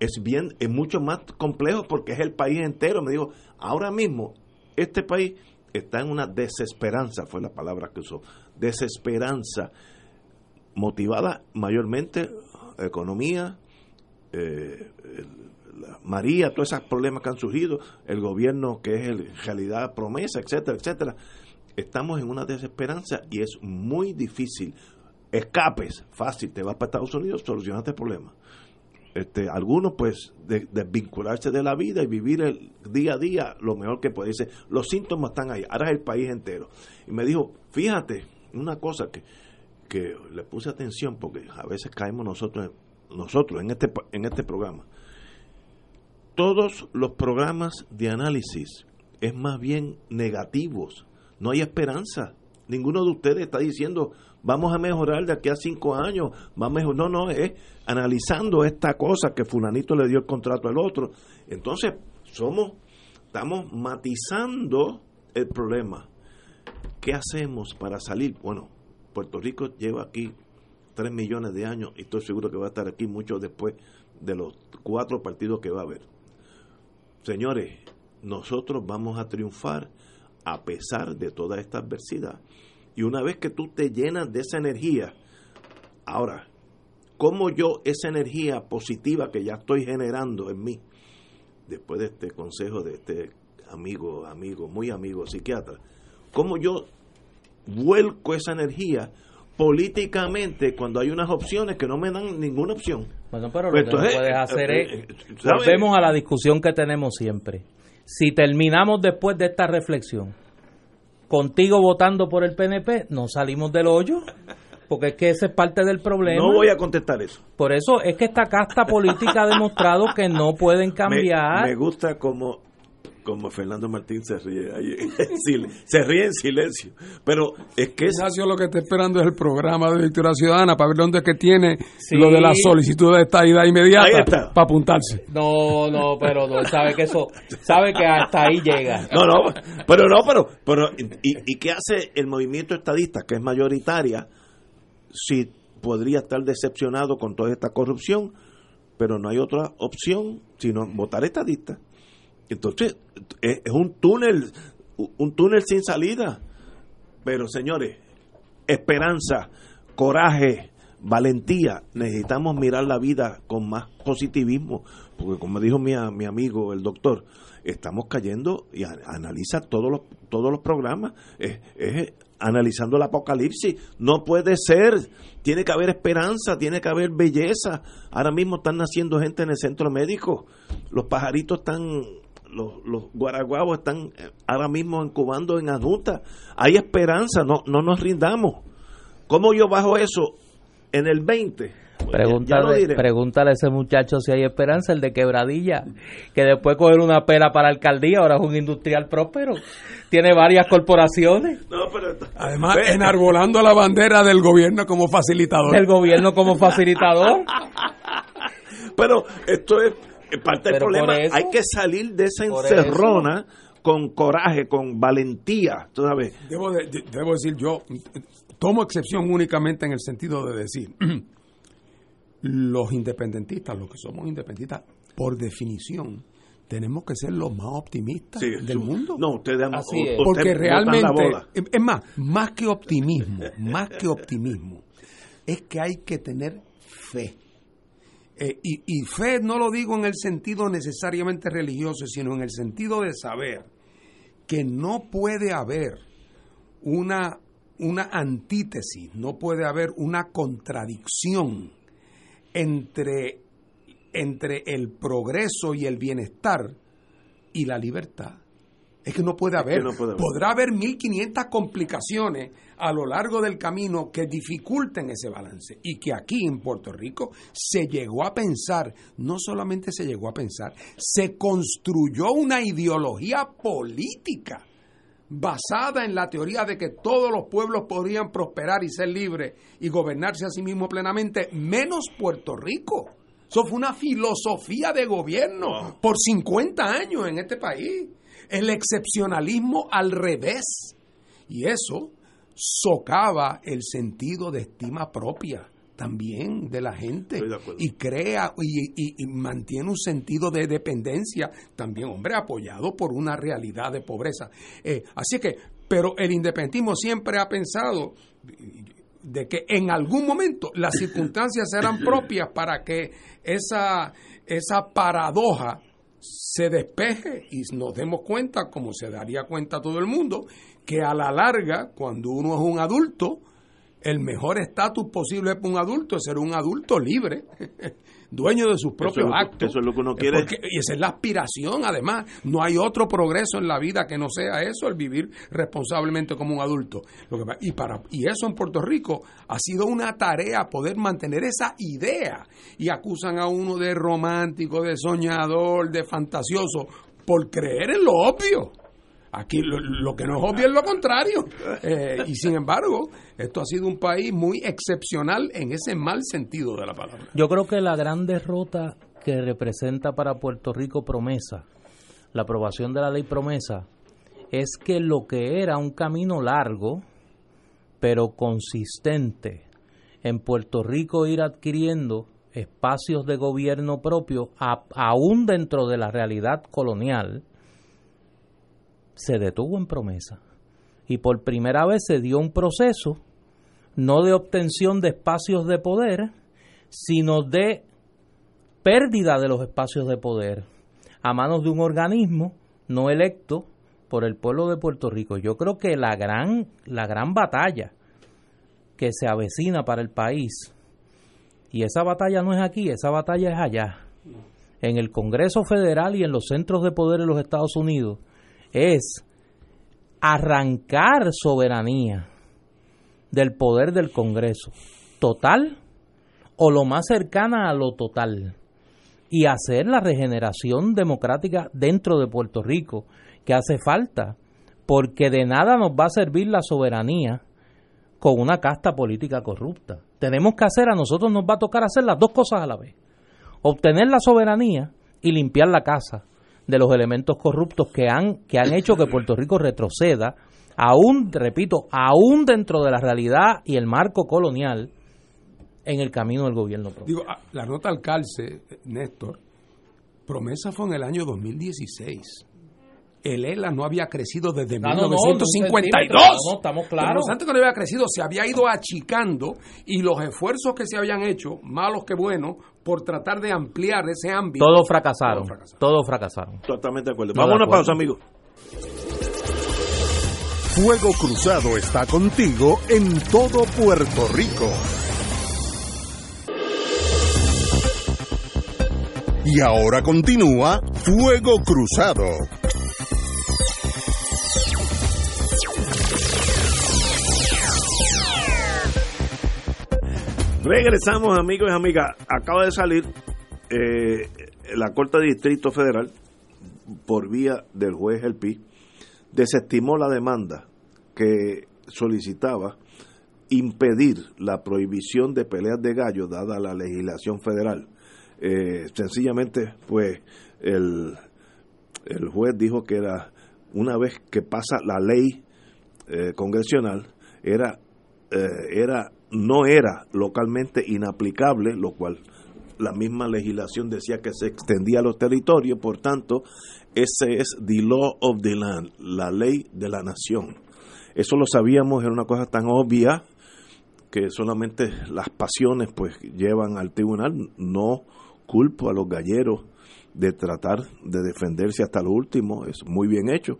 S1: es bien, es mucho más complejo porque es el país entero. Me digo, ahora mismo, este país está en una desesperanza, fue la palabra que usó, desesperanza, motivada mayormente economía, eh, María, todos esos problemas que han surgido, el gobierno que es en realidad promesa, etcétera, etcétera. Estamos en una desesperanza y es muy difícil. Escapes, fácil, te vas para Estados Unidos, solucionaste el problema. Este, algunos pues desvincularse de, de la vida y vivir el día a día lo mejor que puede. Dice, los síntomas están ahí, ahora es el país entero. Y me dijo, fíjate, una cosa que que le puse atención porque a veces caemos nosotros nosotros en este en este programa todos los programas de análisis es más bien negativos. No hay esperanza. Ninguno de ustedes está diciendo vamos a mejorar de aquí a cinco años vamos a no no es analizando esta cosa que fulanito le dio el contrato al otro. Entonces somos estamos matizando el problema. Qué hacemos para salir bueno Puerto Rico lleva aquí tres millones de años y estoy seguro que va a estar aquí mucho después de los cuatro partidos que va a haber. Señores, nosotros vamos a triunfar a pesar de toda esta adversidad. Y una vez que tú te llenas de esa energía, ahora, ¿cómo yo esa energía positiva que ya estoy generando en mí, después de este consejo de este amigo, amigo, muy amigo psiquiatra, cómo yo vuelco esa energía políticamente cuando hay unas opciones que no me dan ninguna opción.
S2: Bueno, pero lo que no puedes hacer es, eh, eh, volvemos a la discusión que tenemos siempre. Si terminamos después de esta reflexión, contigo votando por el PNP, no salimos del hoyo. Porque es que ese es parte del problema.
S1: No voy a contestar eso.
S2: Por eso es que esta casta política ha demostrado que no pueden cambiar.
S1: Me, me gusta como como Fernando Martín se ríe se ríe en silencio. Pero es que
S3: Ignacio lo que está esperando es el programa de Victoria Ciudadana para ver dónde es que tiene lo de la solicitud de estadía inmediata para apuntarse.
S2: No no pero no sabe que eso sabe que hasta ahí llega.
S1: No no pero no pero pero y, y qué hace el movimiento estadista que es mayoritaria si podría estar decepcionado con toda esta corrupción pero no hay otra opción sino votar estadista entonces, es, un túnel, un túnel sin salida. Pero señores, esperanza, coraje, valentía, necesitamos mirar la vida con más positivismo, porque como dijo mi, mi amigo el doctor, estamos cayendo y analiza todos los, todos los programas, es, analizando el apocalipsis, no puede ser, tiene que haber esperanza, tiene que haber belleza, ahora mismo están naciendo gente en el centro médico, los pajaritos están los, los guaraguabos están eh, ahora mismo incubando en adulta. Hay esperanza, no, no nos rindamos. ¿Cómo yo bajo eso en el 20?
S2: Pues pregúntale, pregúntale a ese muchacho si hay esperanza, el de quebradilla, que después coger una pela para la alcaldía, ahora es un industrial próspero, tiene varias corporaciones.
S3: Además, enarbolando la bandera del gobierno como facilitador.
S2: El gobierno como facilitador.
S1: pero esto es parte del problema, hay que salir de esa encerrona con coraje, con valentía, ¿tú sabes?
S3: Debo, debo decir, yo tomo excepción únicamente en el sentido de decir, los independentistas, los que somos independentistas, por definición, tenemos que ser los más optimistas del mundo.
S1: No, usted,
S2: Así es.
S3: Porque realmente, es más, más que optimismo, más que optimismo, es que hay que tener fe. Eh, y, y, fe no lo digo en el sentido necesariamente religioso, sino en el sentido de saber que no puede haber una, una antítesis, no puede haber una contradicción entre entre el progreso y el bienestar y la libertad. Es que no puede haber. Podrá haber 1500 complicaciones a lo largo del camino que dificulten ese balance. Y que aquí en Puerto Rico se llegó a pensar, no solamente se llegó a pensar, se construyó una ideología política basada en la teoría de que todos los pueblos podrían prosperar y ser libres y gobernarse a sí mismos plenamente, menos Puerto Rico. Eso fue una filosofía de gobierno por 50 años en este país. El excepcionalismo al revés. Y eso socava el sentido de estima propia también de la gente y crea y, mantiene un sentido de dependencia también, hombre, apoyado por una realidad de pobreza. Eh, así que, pero el independentismo siempre ha pensado, de que en algún momento las circunstancias serán propias para que esa, esa paradoja se despeje y nos demos cuenta, como se daría cuenta todo el mundo, que a la larga, cuando uno es un adulto, el mejor estatus posible para un adulto es ser un adulto libre. dueño de sus propios actos.
S1: Eso es lo que uno quiere.
S3: y esa es la aspiración, además. No hay otro progreso en la vida que no sea eso, el vivir responsablemente como un adulto. Lo que, y, para, y eso en Puerto Rico ha sido una tarea poder mantener esa idea. Y acusan a uno de romántico, de soñador, de fantasioso, por creer en lo obvio. Aquí lo, que no es obvio es lo contrario. Eh, y sin embargo, esto ha sido un país muy excepcional en ese mal sentido de la palabra.
S2: Yo creo que la gran derrota que representa para Puerto Rico promesa, la aprobación de la ley promesa, es que lo que era un camino largo, pero consistente, en Puerto Rico ir adquiriendo espacios de gobierno propio, aún dentro de la realidad colonial, se detuvo en promesa. Y por primera vez se dio un proceso no de obtención de espacios de poder, sino de pérdida de los espacios de poder a manos de un organismo no electo por el pueblo de Puerto Rico. Yo creo que la gran, la gran batalla que se avecina para el país, y esa batalla no es aquí, esa batalla es allá, en el Congreso Federal y en los centros de poder de los Estados Unidos, es arrancar soberanía del poder del Congreso, total o lo más cercana a lo total, y hacer la regeneración democrática dentro de Puerto Rico, que hace falta, porque de nada nos va a servir la soberanía con una casta política corrupta. Tenemos que hacer, a nosotros nos va a tocar hacer las dos cosas a la vez, obtener la soberanía y limpiar la casa de los elementos corruptos que han, que han hecho que Puerto Rico retroceda, aún, repito, aún dentro de la realidad y el marco colonial, en el camino del gobierno propio.
S3: Digo, ah, la nota al calce, Néstor, promesa fue en el año 2016 el ELA no había crecido desde 1952. No,
S2: estamos claros.
S3: antes que no había crecido, se había ido achicando y los esfuerzos que se habían hecho, malos que buenos, por tratar de ampliar ese ámbito.
S2: Todos fracasaron. Todos fracasaron.
S1: Totalmente de acuerdo. Vamos a una pausa, amigos.
S4: Fuego Cruzado está contigo en todo Puerto Rico. Y ahora continúa Fuego Cruzado.
S1: Regresamos, amigos y amigas. Acaba de salir eh, la Corte de Distrito Federal, por vía del juez El Pi, desestimó la demanda que solicitaba impedir la prohibición de peleas de gallo dada la legislación federal. Eh, sencillamente, pues, el, el juez dijo que era una vez que pasa la ley eh, congresional, era, era no era localmente inaplicable, lo cual la misma legislación decía que se extendía a los territorios, por tanto, ese es the law of the land, la ley de la nación. Eso lo sabíamos, era una cosa tan obvia que solamente las pasiones pues llevan al tribunal. No culpo a los galleros de tratar de defenderse hasta lo último, es muy bien hecho.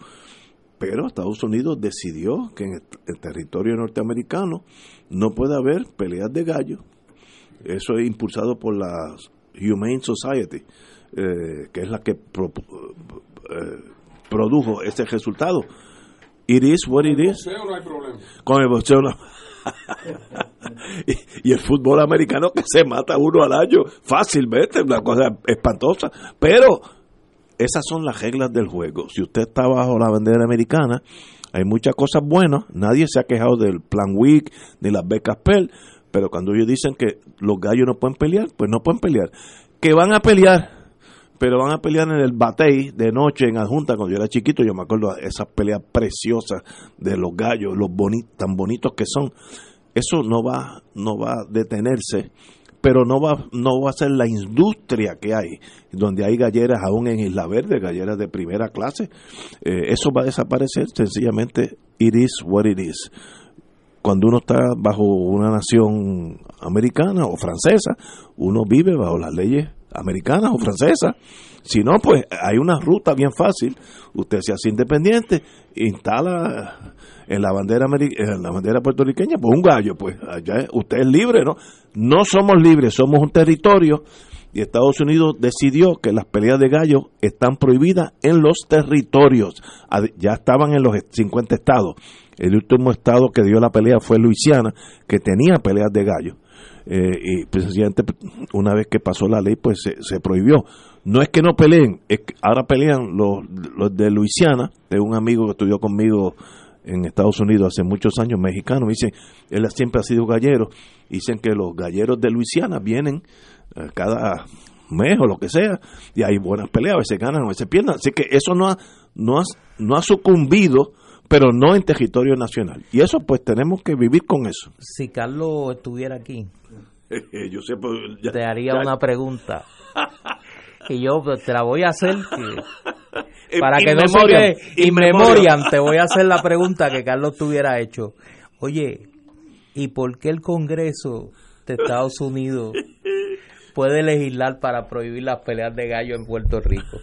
S1: Pero Estados Unidos decidió que en el territorio norteamericano no puede haber peleas de gallo. Eso es impulsado por la Humane Society, eh, que es la que eh, produjo ese resultado. It is what it is. Con el boxeo no y, el fútbol americano que se mata uno al año fácilmente, una cosa espantosa. Pero esas son las reglas del juego. Si usted está bajo la bandera americana, hay muchas cosas buenas. Nadie se ha quejado del plan WIC ni las becas PEL. Pero cuando ellos dicen que los gallos no pueden pelear, pues no pueden pelear. Que van a pelear, pero van a pelear en el batey de noche en adjunta. Cuando yo era chiquito, yo me acuerdo esas peleas preciosas de los gallos, los bonitos, tan bonitos que son. Eso no va, no va a detenerse, pero no va, no va a ser la industria que hay, donde hay galleras aún en Isla Verde, galleras de primera clase. Eh, eso va a desaparecer, sencillamente, it is what it is cuando uno está bajo una nación americana o francesa, uno vive bajo las leyes americanas o francesas. Si no, pues hay una ruta bien fácil. Usted se hace independiente, instala en la bandera en la bandera puertorriqueña, pues un gallo, pues allá usted es libre, ¿no? No somos libres, somos un territorio y Estados Unidos decidió que las peleas de gallos están prohibidas en los territorios. Ya estaban en los 50 estados. El último estado que dio la pelea fue Luisiana, que tenía peleas de gallo. Eh, y precisamente una vez que pasó la ley, pues se, prohibió. No es que no peleen, es ahora pelean los, los de Luisiana, de un amigo que estudió conmigo en Estados Unidos hace muchos años, mexicano, dicen, él siempre ha sido gallero, dicen que los galleros de Luisiana vienen eh, cada mes o lo que sea, y hay buenas peleas, a veces ganan, a veces pierden, así que eso no ha, no no ha sucumbido pero no en territorio nacional. Y eso pues tenemos que vivir con eso.
S2: Si Carlos estuviera aquí,
S1: yo sé, pues,
S2: te haría una pregunta. y yo pues, te la voy a hacer para que no se quede inmemorian, te voy a hacer la pregunta que Carlos tuviera hecho. Oye, ¿y por qué el Congreso de Estados Unidos puede legislar para prohibir las peleas de gallo en Puerto Rico?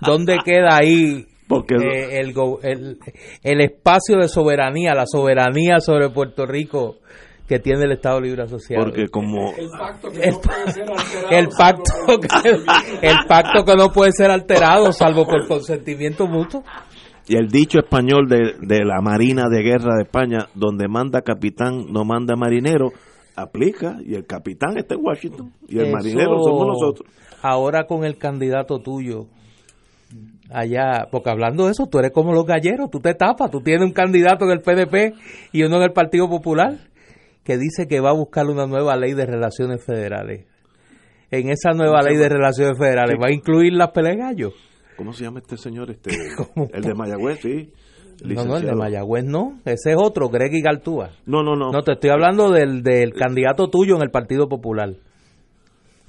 S2: ¿Dónde queda ahí porque eh, el, el, el, espacio de soberanía, la soberanía sobre Puerto Rico que tiene el Estado Libre Asociado.
S1: Porque como
S3: el pacto que no puede ser alterado,
S2: el pacto que, el pacto que no puede ser alterado salvo por consentimiento mutuo.
S1: Y el dicho español de, de la Marina de Guerra de España, donde manda capitán, no manda marinero, aplica y el capitán está en Washington y el marinero somos nosotros.
S2: Ahora con el candidato tuyo, allá, porque hablando de eso, tú eres como los galleros, tú te tapas, tú tienes un candidato en el PDP y uno en el Partido Popular que dice que va a buscar una nueva ley de relaciones federales. En esa nueva ley de relaciones federales va a incluir las peleas
S1: ¿Cómo se llama este señor? Este, el de Mayagüez, sí.
S2: No, no, el de Mayagüez no. Ese es otro, Greg y Galtúa.
S1: No, no, no.
S2: No, te estoy hablando del, del candidato tuyo en el Partido Popular.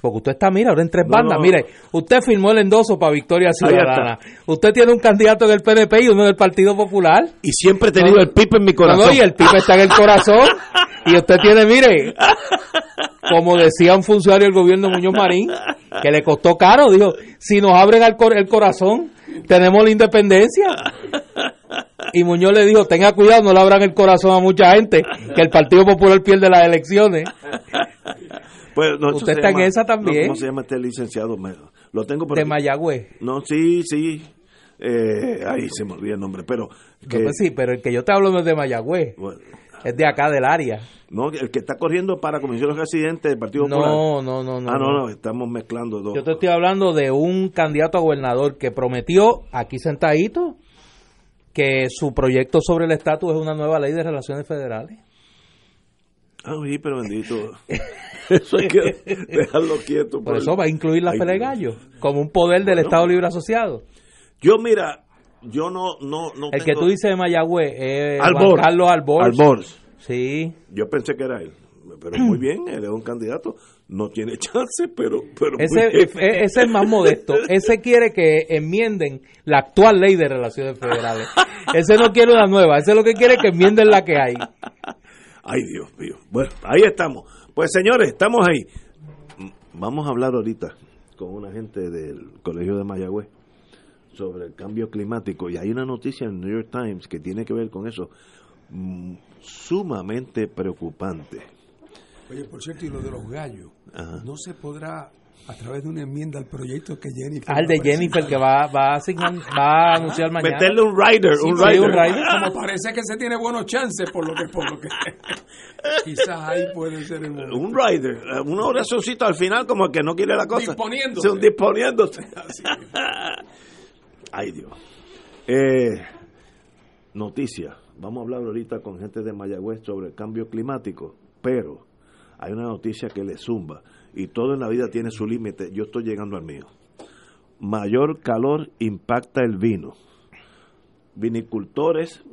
S2: Porque usted está, mira, ahora en tres bandas. Mire, usted firmó el endoso para Victoria Ciudadana. Usted tiene un candidato en el PNP y uno en el Partido Popular.
S1: Y siempre he tenido el pipe en mi corazón.
S2: Y el pipe está en el corazón. y usted tiene, mire, como decía un funcionario del gobierno Muñoz Marín, que le costó caro, dijo, si nos abren el, el corazón, tenemos la independencia. Y Muñoz le dijo, tenga cuidado, no le abran el corazón a mucha gente, que el Partido Popular pierde las elecciones.
S1: Pues,
S2: Usted está en esa también.
S1: ¿Cómo se llama este licenciado? lo tengo
S2: por De Mayagüez.
S1: No, sí, sí. Eh, ahí se me olvida el nombre, pero...
S2: Pues sí, pero el que yo te hablo no es de Mayagüez. es de acá, del área.
S1: No, el que está corriendo para comisión de residentes del Partido
S2: no,
S1: Popular.
S2: No, no, no.
S1: Ah, no, no, estamos mezclando dos.
S2: Yo te estoy hablando de un candidato a gobernador que prometió, aquí sentadito, que su proyecto sobre el estatus es una nueva ley de relaciones federales.
S1: Ah, sí, pero bendito. eso hay que dejarlo quieto.
S2: Por, eso va a incluir la pelea de gallo como un poder del Estado Libre Asociado.
S1: Yo, mira, yo no. no, no
S2: el que tú dices de Mayagüez es
S1: Albor,
S2: Carlos Albor.
S1: Albor.
S2: Sí.
S1: Yo pensé que era él. pero muy bien, él es un candidato, no tiene chance, pero... pero
S2: ese, e, ese es más modesto, ese quiere que enmienden la actual ley de relaciones federales, ese no quiere una nueva, ese lo que quiere que enmienden la que hay.
S1: Ay, Dios mío. Bueno, ahí estamos. Pues señores, estamos ahí. Vamos a hablar ahorita con una gente del Colegio de Mayagüez sobre el cambio climático y hay una noticia en el New York Times que tiene que ver con eso mm, sumamente preocupante.
S3: Oye, por cierto, y lo de los gallos, no se podrá a través de una enmienda al proyecto que Jennifer.
S2: Al de Jennifer que va, va, a, asignar, va a anunciar mañana.
S1: Meterle un rider, un, rider.
S3: Como parece que se tiene buenos chances por lo que. Por lo que quizás ahí puede ser el
S1: Un rider, una oracióncita al final, como que no quiere la cosa.
S3: Disponiéndose.
S1: disponiéndose. Ay, Dios. Eh, noticia. Vamos a hablar ahorita con gente de Mayagüez sobre el cambio climático, pero hay una noticia que le zumba y todo en la vida tiene su límite. Yo estoy llegando al mío. Mayor calor impacta el vino. Vinicultores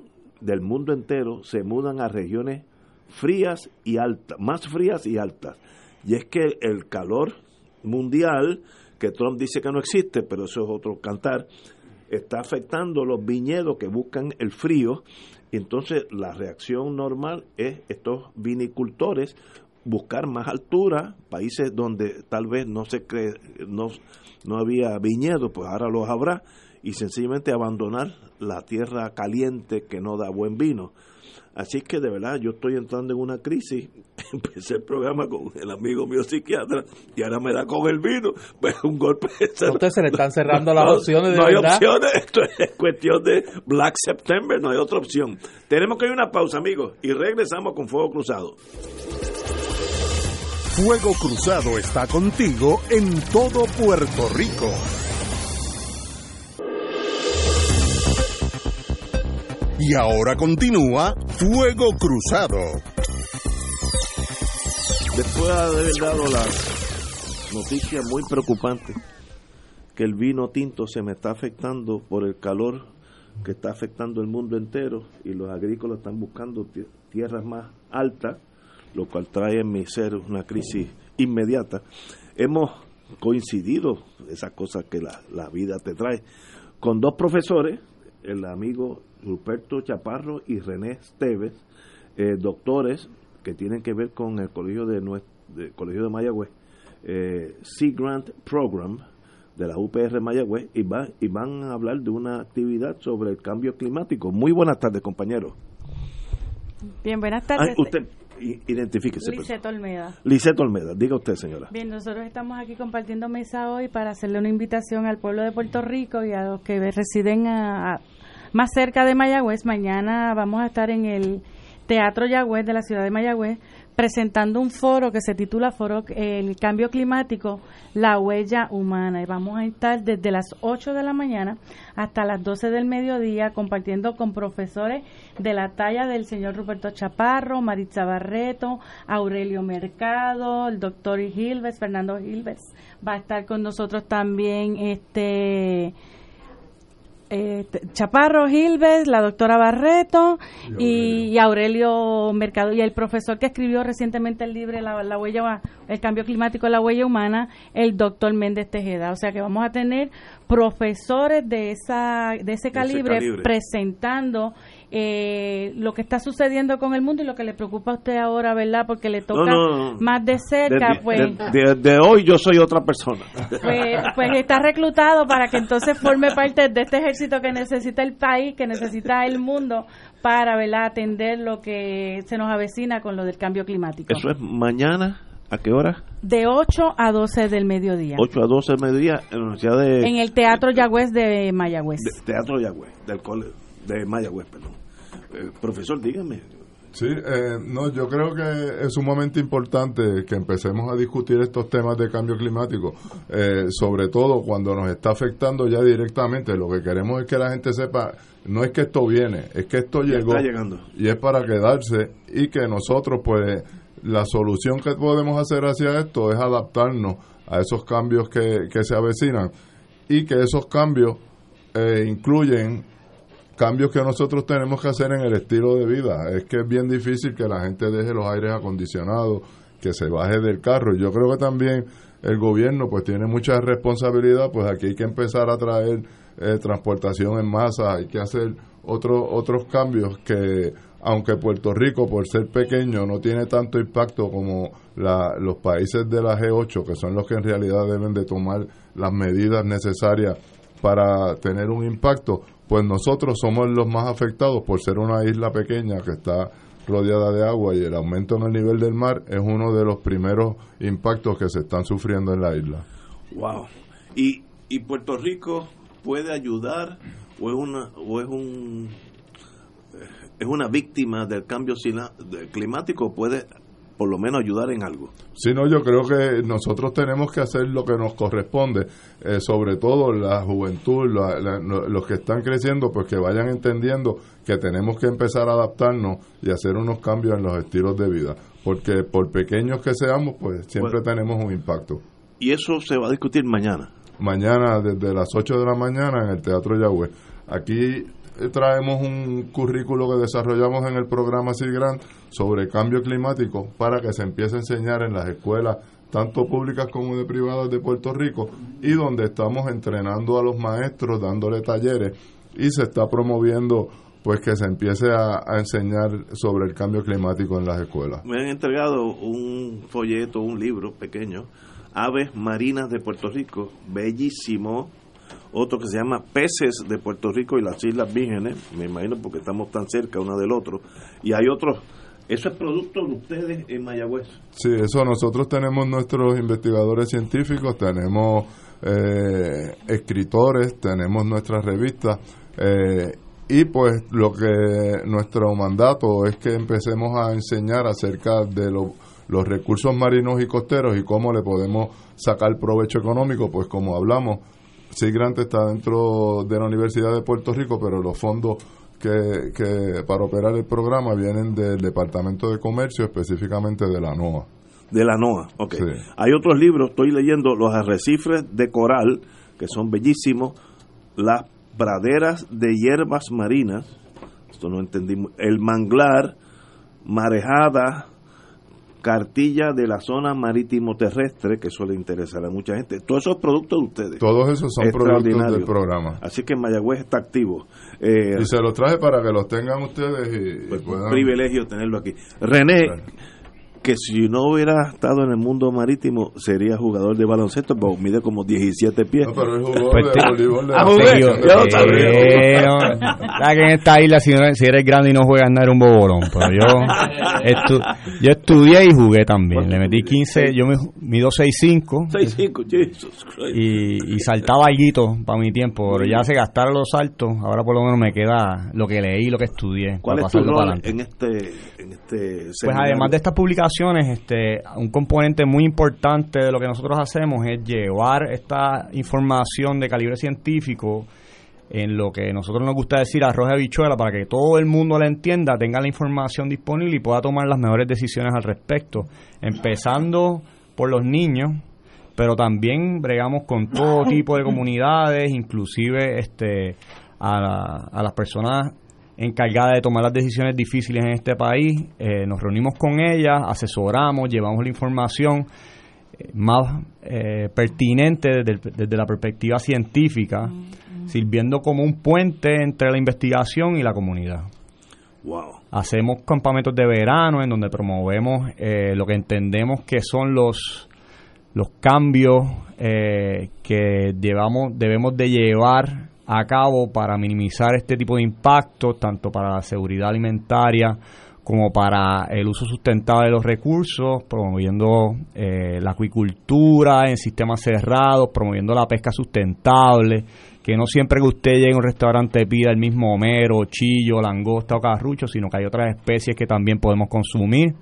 S1: del mundo entero se mudan a regiones frías y altas, más frías y altas. Y es que el calor mundial, que Trump dice que no existe, pero eso es otro cantar, está afectando los viñedos que buscan el frío. Entonces la reacción normal es estos vinicultores buscar más altura, países donde tal vez no se cree, no, no había viñedos, pues ahora los habrá, y sencillamente abandonar la tierra caliente que no da buen vino. Así que de verdad yo estoy entrando en una crisis. Empecé el programa con el amigo mío psiquiatra y ahora me da con el vino. Pues un golpe.
S2: Usted se le están cerrando las opciones de
S1: No hay opciones. Esto es cuestión de Black September. No hay otra opción. Tenemos que ir a una pausa, amigos, y regresamos con Fuego Cruzado.
S4: Fuego Cruzado está contigo en todo Puerto Rico. Y ahora continúa Fuego Cruzado.
S1: Después de haber dado la noticia muy preocupante que el vino tinto se me está afectando por el calor que está afectando el mundo entero y los agrícolas están buscando tierras más altas lo cual trae en mi ser una crisis inmediata. Hemos coincidido, esas cosas que la, vida te trae, con dos profesores, el amigo Ruperto Chaparro y René Esteves, eh, doctores que tienen que ver con el colegio de, de colegio de Mayagüez, eh, Sea Grant Program de la UPR Mayagüez, y, va, y van a hablar de una actividad sobre el cambio climático. Muy buenas tardes, compañeros.
S5: Bien, buenas tardes.
S1: usted, identifíquese.
S5: Pues. Lisette Olmeda.
S1: Lisette Olmeda, diga usted, señora.
S5: Bien, nosotros estamos aquí compartiendo mesa hoy para hacerle una invitación al pueblo de Puerto Rico y a los que residen más cerca de Mayagüez. Mañana vamos a estar en el Teatro Yagüez de la ciudad de Mayagüez presentando un foro que se titula Foro El Cambio Climático, la huella humana. Y vamos a estar desde las 8 de la mañana hasta las 12 del mediodía compartiendo con profesores de la talla del señor Roberto Chaparro, Maritza Barreto, Aurelio Mercado, el doctor Gilves, Fernando Gilves. Va a estar con nosotros también este eh, Chaparro Gilbert, la doctora Barreto y, Aurelio. Mercado. Y el profesor que escribió recientemente el libro la, huella el cambio climático la huella humana el doctor Méndez Tejeda. O sea que vamos a tener profesores de esa de ese calibre. presentando eh, lo que está sucediendo con el mundo y lo que le preocupa a usted ahora, ¿verdad? Porque le toca más de cerca, pues...
S1: De, hoy yo soy otra persona.
S5: Pues, pues, está reclutado para que entonces forme parte de este ejército que necesita el país, que necesita el mundo para, ¿verdad? Atender lo que se nos avecina con lo del cambio climático.
S1: Eso es mañana. ¿A qué hora?
S5: De 8 a 12 del mediodía.
S1: 8 a 12 del mediodía en la Universidad de...
S5: En el Teatro Yagüez de Mayagüez.
S1: teatro Yagüez, del cole, de Mayagüez, perdón. Eh, profesor, dígame.
S6: Sí, eh, no, yo creo que es sumamente importante que empecemos a discutir estos temas de cambio climático, eh, sobre todo cuando nos está afectando ya directamente. Lo que queremos es que la gente sepa, no es que esto viene, es que esto llegó
S1: llegando.
S6: y es para quedarse y que nosotros, pues, la solución que podemos hacer hacia esto es adaptarnos a esos cambios que, que se avecinan y que esos cambios incluyen cambios que nosotros tenemos que hacer en el estilo de vida. Es que es bien difícil que la gente deje los aires acondicionados, que se baje del carro. Yo creo que también el gobierno pues tiene mucha responsabilidad, pues aquí hay que empezar a traer eh, transportación en masa, hay que hacer otros otros cambios que aunque Puerto Rico por ser pequeño no tiene tanto impacto como los países de la G8, que son los que en realidad deben de tomar las medidas necesarias para tener un impacto, pues nosotros somos los más afectados por ser una isla pequeña que está rodeada de agua y el aumento en el nivel del mar es uno de los primeros impactos que se están sufriendo en la isla.
S1: Wow. ¿Y, y Puerto Rico puede ayudar o es una o es un es una víctima del cambio climático puede por lo menos ayudar en algo.
S6: Sí, no, yo creo que nosotros tenemos que hacer lo que nos corresponde, eh, sobre todo la juventud, los que están creciendo, pues que vayan entendiendo que tenemos que empezar a adaptarnos y hacer unos cambios en los estilos de vida, porque por pequeños que seamos, pues siempre tenemos un impacto.
S1: Y eso se va a discutir mañana.
S6: Mañana, desde las 8 de la mañana, en el Teatro Yahweh. Aquí traemos un currículo que desarrollamos en el programa SIGRANT sobre cambio climático para que se empiece a enseñar en las escuelas tanto públicas como de privadas de Puerto Rico y donde estamos entrenando a los maestros, dándole talleres y se está promoviendo pues que se empiece a, enseñar sobre el cambio climático en las escuelas.
S1: Me han entregado un folleto, un libro pequeño, Aves Marinas de Puerto Rico, bellísimo, otro que se llama Peces de Puerto Rico y las Islas Vírgenes, me imagino porque estamos tan cerca uno del otro, y hay otros. ¿Eso es producto de ustedes en Mayagüez?
S6: Sí, eso nosotros tenemos nuestros investigadores científicos, tenemos eh, escritores, tenemos nuestras revistas, eh, y pues lo que nuestro mandato es que empecemos a enseñar acerca de los recursos marinos y costeros y cómo le podemos sacar provecho económico, pues como hablamos, Sí, Grant está dentro de la Universidad de Puerto Rico, pero los fondos que, que para operar el programa vienen del Departamento de Comercio, específicamente de la NOAA.
S1: De la NOAA, ok. Hay otros libros, estoy leyendo Los arrecifes de coral, que son bellísimos, Las praderas de hierbas marinas, esto no entendimos, El manglar, Marejada, cartilla de la zona marítimo terrestre, que suele interesar a mucha gente. Todos esos productos de ustedes.
S6: Todos esos son productos del programa.
S1: Así que Mayagüez está activo.
S6: Eh, y se los traje para que los tengan ustedes y,
S1: pues, Un privilegio tenerlo aquí. René, que si no hubiera estado en el mundo marítimo sería jugador de baloncesto, porque mide como 17 pies.
S6: No, pero es jugador pues de voleibol.
S7: Ah, jugué. Yo que en esta isla si, si, eres grande y no juegas nada era un bobolón, pero yo yo estudié y jugué también. Le metí 15, yo me mido 6'5".
S1: 6'5", Jesus
S7: Y, y saltaba alguito para mi tiempo, pero ya se gastaron los saltos, ahora por lo menos me queda lo que leí, lo que estudié.
S1: ¿Cuál es tu rol en este, en este
S7: Pues además de estas este, un componente muy importante de lo que nosotros hacemos es llevar esta información de calibre científico en lo que nosotros nos gusta decir arroz de bichuela para que todo el mundo la entienda, tenga la información disponible y pueda tomar las mejores decisiones al respecto, empezando por los niños, pero también bregamos con todo tipo de comunidades, inclusive este a, a las personas encargada de tomar las decisiones difíciles en este país. Eh, nos reunimos con ella, asesoramos, llevamos la información eh, más eh, pertinente desde, la perspectiva científica, sirviendo como un puente entre la investigación y la comunidad.
S1: Wow.
S7: Hacemos campamentos de verano en donde promovemos lo que entendemos que son los los cambios que llevamos debemos de llevar a cabo para minimizar este tipo de impactos, tanto para la seguridad alimentaria como para el uso sustentable de los recursos, promoviendo eh, la acuicultura en sistemas cerrados, promoviendo la pesca sustentable, que no siempre que usted llegue a un restaurante pida el mismo homero, chillo, langosta o carrucho, sino que hay otras especies que también podemos consumir.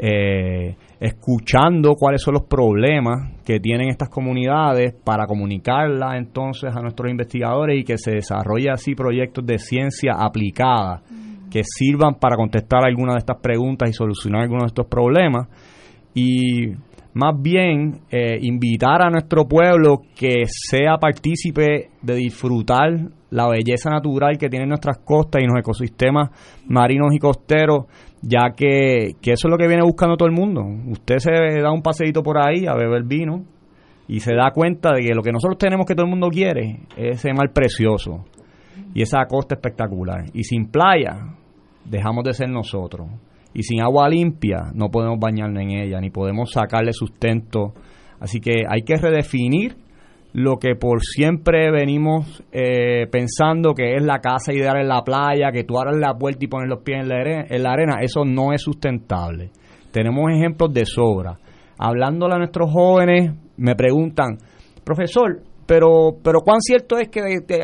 S7: Eh, escuchando cuáles son los problemas que tienen estas comunidades para comunicarlas entonces a nuestros investigadores y que se desarrolle así proyectos de ciencia aplicada que sirvan para contestar algunas de estas preguntas y solucionar algunos de estos problemas. Y más bien eh, invitar a nuestro pueblo que sea partícipe de disfrutar la belleza natural que tienen nuestras costas y los ecosistemas marinos y costeros, ya que, que eso es lo que viene buscando todo el mundo. Usted se da un paseíto por ahí a beber vino y se da cuenta de que lo que nosotros tenemos que todo el mundo quiere es ese mar precioso y esa costa espectacular. Y sin playa, dejamos de ser nosotros. Y sin agua limpia, no podemos bañarnos en ella, ni podemos sacarle sustento. Así que hay que redefinir lo que por siempre venimos eh, pensando que es la casa ideal en la playa, que tú abres la puerta y pones los pies en la, arena, en la arena, eso no es sustentable. Tenemos ejemplos de sobra. Hablándole a nuestros jóvenes, me preguntan, profesor, pero pero cuán cierto es que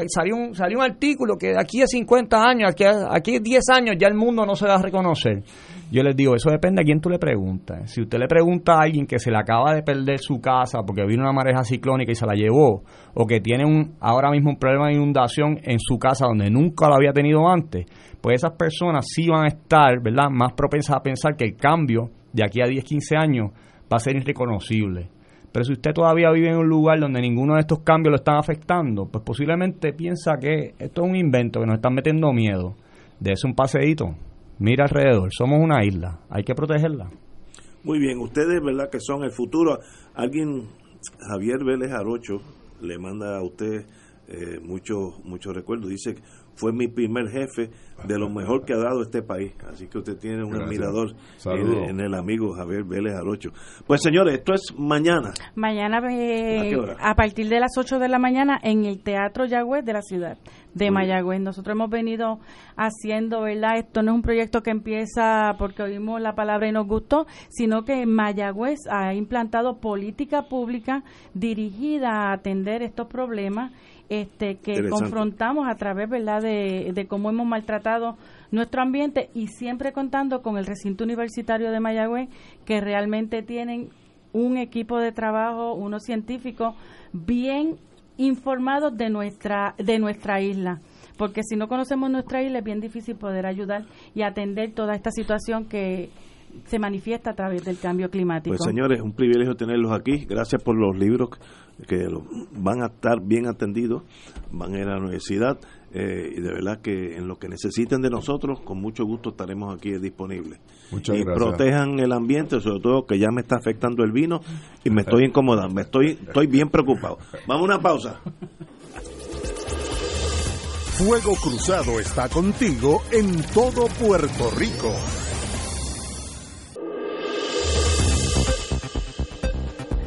S7: salió un, salió un artículo que de aquí a 50 años, aquí a, aquí a 10 años ya el mundo no se va a reconocer. Yo les digo, eso depende a quién tú le preguntas. Si usted le pregunta a alguien que se le acaba de perder su casa porque vino una mareja ciclónica y se la llevó, o que tiene un ahora mismo un problema de inundación en su casa donde nunca lo había tenido antes, pues esas personas sí van a estar, ¿verdad?, más propensas a pensar que el cambio de aquí a 10, 15 años va a ser irreconocible. Pero si usted todavía vive en un lugar donde ninguno de estos cambios lo están afectando, pues posiblemente piensa que esto es un invento, que nos están metiendo miedo. De eso un paseíto. Mira alrededor, somos una isla, hay que protegerla.
S1: Muy bien, ustedes, ¿verdad? Que son el futuro. Alguien, Javier Vélez Arocho, le manda a usted eh, muchos muchos recuerdos. Dice fue mi primer jefe de lo mejor que ha dado este país. Así que usted tiene un admirador en, el amigo Javier Vélez Arocho. Pues señores, esto es mañana.
S5: Mañana eh, ¿A, partir de las 8 de la mañana en el Teatro Yagüez de la ciudad de Mayagüez. Nosotros hemos venido haciendo, ¿verdad? Esto no es un proyecto que empieza porque oímos la palabra y nos gustó, sino que Mayagüez ha implantado política pública dirigida a atender estos problemas este, que confrontamos a través verdad de, cómo hemos maltratado nuestro ambiente y siempre contando con el recinto universitario de Mayagüez que realmente tienen un equipo de trabajo, unos científicos bien informados de nuestra de nuestra isla porque si no conocemos nuestra isla es bien difícil poder ayudar y atender toda esta situación que se manifiesta a través del cambio climático.
S1: Pues señores, un privilegio tenerlos aquí. Gracias por los libros que van a estar bien atendidos, van a ir a la universidad eh, y de verdad que en lo que necesiten de nosotros, con mucho gusto estaremos aquí disponibles.
S6: Muchas
S1: y protejan el ambiente, sobre todo que ya me está afectando el vino y me estoy incomodando, me estoy, estoy bien preocupado. Vamos a una pausa.
S4: Fuego Cruzado está contigo en todo Puerto Rico.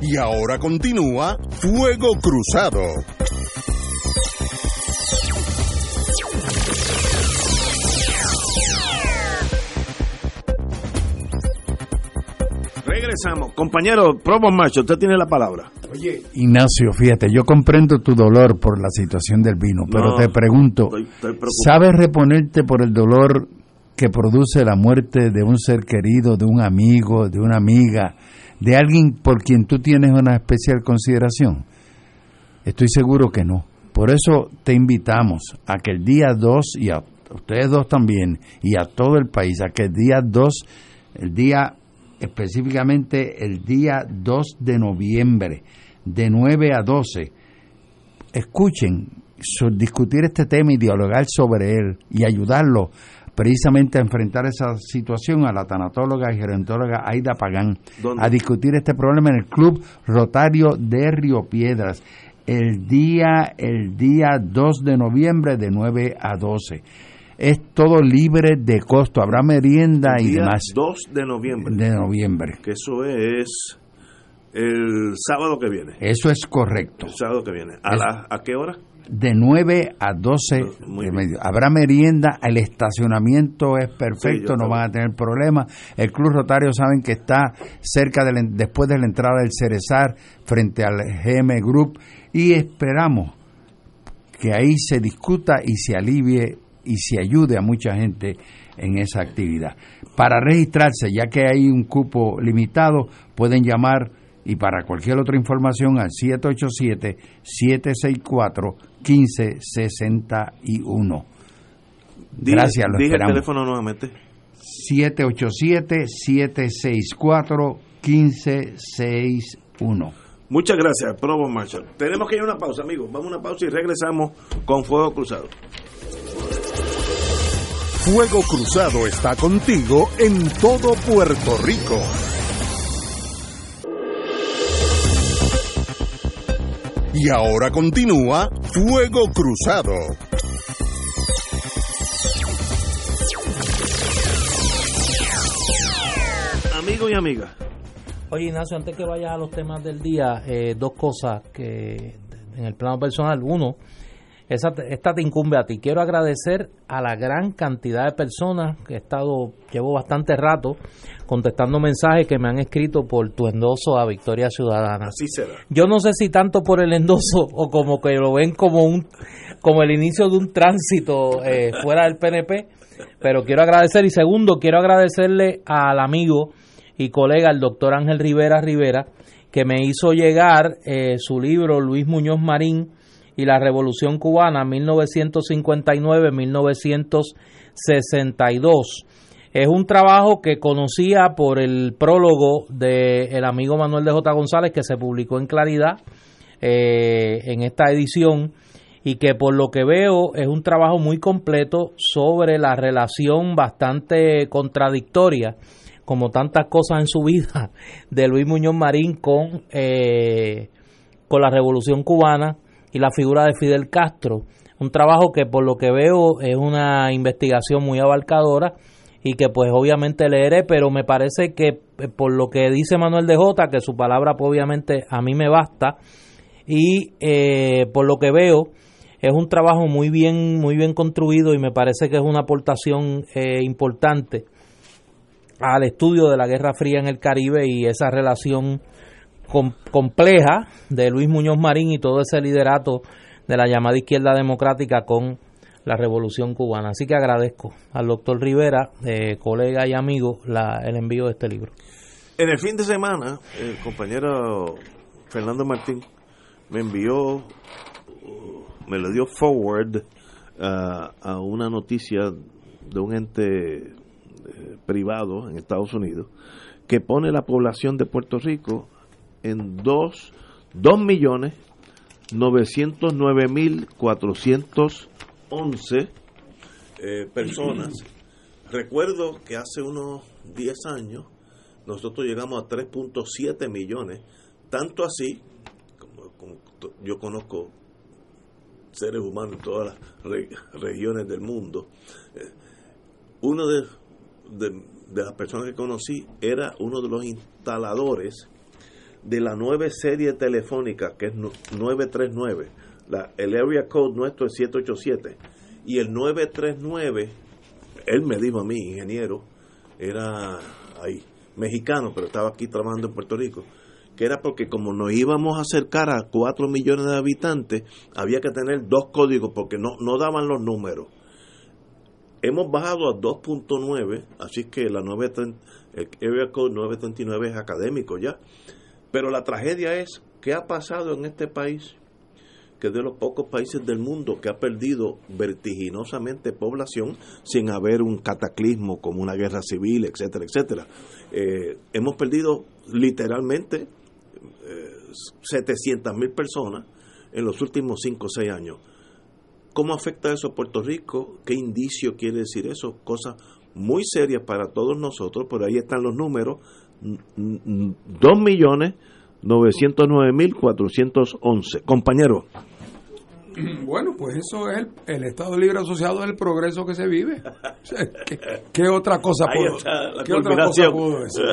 S4: Y ahora continúa Fuego Cruzado.
S1: Regresamos. Compañero, Promo Macho, usted tiene la palabra.
S8: Oye, Ignacio, fíjate, yo comprendo tu dolor por la situación del vino, pero te pregunto, ¿sabes reponerte por el dolor que produce la muerte de un ser querido, de un amigo, de una amiga? de alguien por quien tú tienes una especial consideración? Estoy seguro que no. Por eso te invitamos a que el día 2, y a ustedes dos también, y a todo el país, a que el día 2, el día específicamente el día 2 de noviembre, de 9 a 12, escuchen discutir este tema y dialogar sobre él y ayudarlo precisamente a enfrentar esa situación a la tanatóloga y gerontóloga Aida Pagán, a discutir este problema en el Club Rotario de Río Piedras, el día, el día 2 de noviembre de 9 a 12 es todo libre de costo, habrá merienda y demás.
S1: 2 de noviembre.
S8: De noviembre.
S1: Que eso es el sábado que viene.
S8: Eso es correcto.
S1: El sábado que viene. ¿A, ¿a qué hora?
S8: de 9 a 12 de medio. Habrá merienda, el estacionamiento es perfecto, no van a tener problemas. El Club Rotario saben que está cerca de después de la entrada del Cerezar frente al GM Group y esperamos que ahí se discuta y se alivie y se ayude a mucha gente en esa actividad. Para registrarse, ya que hay un cupo limitado, pueden llamar y para cualquier otra información al 787-764-1561. Gracias, lo
S1: el teléfono nuevamente.
S8: 787-764-1561.
S1: Muchas gracias, Provo Marshall. Tenemos que ir a una pausa, amigos. Vamos a una pausa y regresamos con Fuego Cruzado.
S4: Fuego Cruzado está contigo en todo Puerto Rico. Y ahora continúa Fuego Cruzado.
S1: Amigos y amigas.
S2: Oye Ignacio, antes que vayas a los temas del día, eh, dos cosas que en el plano personal. Uno, esa, esta te incumbe a ti. Quiero agradecer a la gran cantidad de personas que he estado, llevo bastante rato contestando mensajes que me han escrito por tu endoso a Victoria Ciudadana.
S1: Así será.
S2: Yo no sé si tanto por el endoso o como que lo ven como un como el inicio de un tránsito eh, fuera del PNP, pero quiero agradecer y segundo quiero agradecerle al amigo y colega el doctor Ángel Rivera Rivera que me hizo llegar eh, su libro Luis Muñoz Marín y la Revolución Cubana 1959-1962. Es un trabajo que conocía por el prólogo del amigo Manuel de J. González que se publicó en Claridad eh, en esta edición y que por lo que veo es un trabajo muy completo sobre la relación bastante contradictoria como tantas cosas en su vida de Luis Muñoz Marín con, eh, con la Revolución Cubana y la figura de Fidel Castro. Un trabajo que por lo que veo es una investigación muy abarcadora y que pues obviamente leeré, pero me parece que eh, por lo que dice Manuel de Jota, que su palabra pues, obviamente a mí me basta, y eh, por lo que veo es un trabajo muy bien, muy bien construido y me parece que es una aportación eh, importante al estudio de la Guerra Fría en el Caribe y esa relación compleja de Luis Muñoz Marín y todo ese liderato de la llamada izquierda democrática con la revolución cubana. Así que agradezco al doctor Rivera, eh, colega y amigo, la, el envío de este libro.
S1: En el fin de semana, el compañero Fernando Martín me envió, me le dio forward uh, a una noticia de un ente eh, privado en Estados Unidos que pone la población de Puerto Rico en 2, 2 millones 909 mil 411 eh, personas. Recuerdo que hace unos 10 años nosotros llegamos a 3.7 millones, tanto así, como, yo conozco seres humanos en todas las regiones del mundo, eh, uno de, de las personas que conocí era uno de los instaladores de la nueva serie telefónica, que es 939. La, el area code nuestro es 787. Y el 939, él me dijo a mí, ingeniero, era ahí, mexicano, pero estaba aquí trabajando en Puerto Rico, que era porque como nos íbamos a acercar a 4 millones de habitantes, había que tener dos códigos porque no, no daban los números. Hemos bajado a 2.9, así que la 930, el area code 939 es académico ya. Pero la tragedia es qué ha pasado en este país, que es de los pocos países del mundo que ha perdido vertiginosamente población sin haber un cataclismo como una guerra civil, etcétera, etcétera. Eh, hemos perdido literalmente eh, 700 mil personas en los últimos 5 o 6 años. ¿Cómo afecta eso a Puerto Rico? ¿Qué indicio quiere decir eso? Cosas muy serias para todos nosotros, pero ahí están los números 2 millones 909 mil 411. Compañero.
S3: Bueno, pues eso es el, Estado Libre Asociado del progreso que se vive. ¿Qué, otra cosa puedo, ¿qué otra cosa puedo decir?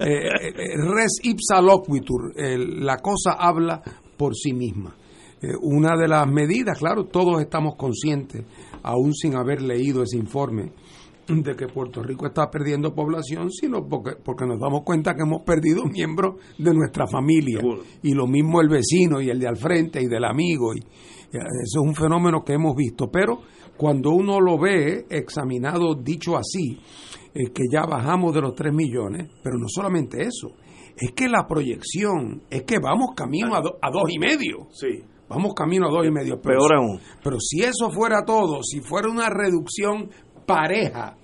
S3: Eh, eh, res ipsa loquitur, la cosa habla por sí misma. Eh, una de las medidas, claro, todos estamos conscientes, aún sin haber leído ese informe, de que Puerto Rico está perdiendo población, sino porque, porque nos damos cuenta que hemos perdido miembros de nuestra familia. Y lo mismo el vecino y el de al frente y del amigo. Y, eso es un fenómeno que hemos visto. Pero cuando uno lo ve examinado, dicho así, es que ya bajamos de los 3 millones, pero no solamente eso, es que la proyección es que vamos camino a, a dos y medio.
S1: Sí.
S3: Vamos camino a dos y medio. Pero,
S1: Peor aún.
S3: Pero si eso fuera todo, si fuera una reducción pareja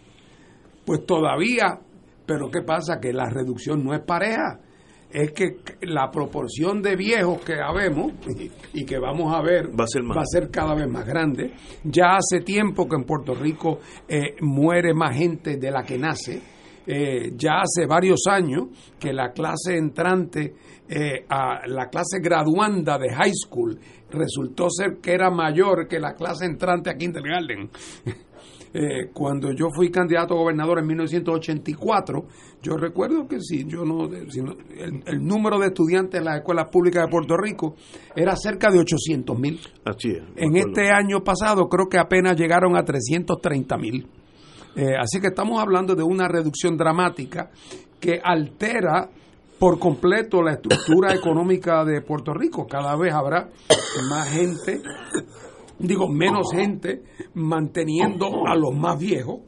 S3: pues todavía, pero ¿qué pasa? Que la reducción no es pareja. es que la proporción de viejos que habemos y, que vamos a ver
S1: va a,
S3: ser cada vez más grande. Ya hace tiempo que en Puerto Rico eh, muere más gente de la que nace. Eh, ya hace varios años que la clase entrante eh, a la clase graduanda de high school resultó ser que era mayor que la clase entrante a kindergarten. Eh, cuando yo fui candidato a gobernador en 1984, yo recuerdo que si yo no, el, número de estudiantes en las escuelas públicas de Puerto Rico era cerca de 800 mil. En este año pasado creo que apenas llegaron a 330 mil. Eh, así que estamos hablando de una reducción dramática que altera por completo la estructura económica de Puerto Rico. Cada vez habrá más gente digo, menos gente manteniendo a los más viejos.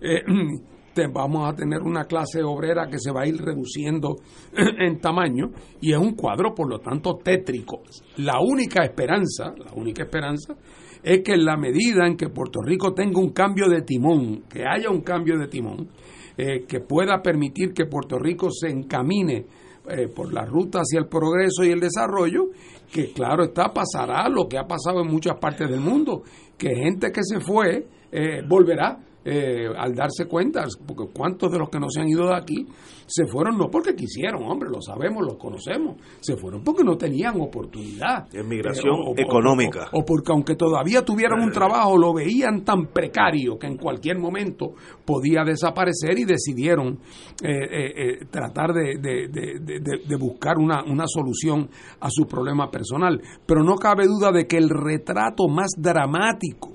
S3: Eh, vamos a tener una clase obrera que se va a ir reduciendo en tamaño y es un cuadro, por lo tanto, tétrico. La única esperanza, la única esperanza es que en la medida en que Puerto Rico tenga un cambio de timón, que haya un cambio de timón, eh, que pueda permitir que Puerto Rico se encamine eh, por la ruta hacia el progreso y el desarrollo, que claro está, pasará lo que ha pasado en muchas partes del mundo, que gente que se fue eh, volverá eh, al darse cuenta, porque cuántos de los que no se han ido de aquí se fueron no porque quisieron, hombre, lo sabemos, lo conocemos, se fueron porque no tenían oportunidad.
S1: Es migración eh, económica.
S3: O, porque aunque todavía tuvieran un trabajo, lo veían tan precario que en cualquier momento podía desaparecer y decidieron eh, tratar de, de buscar una, una solución a su problema personal. Pero no cabe duda de que el retrato más dramático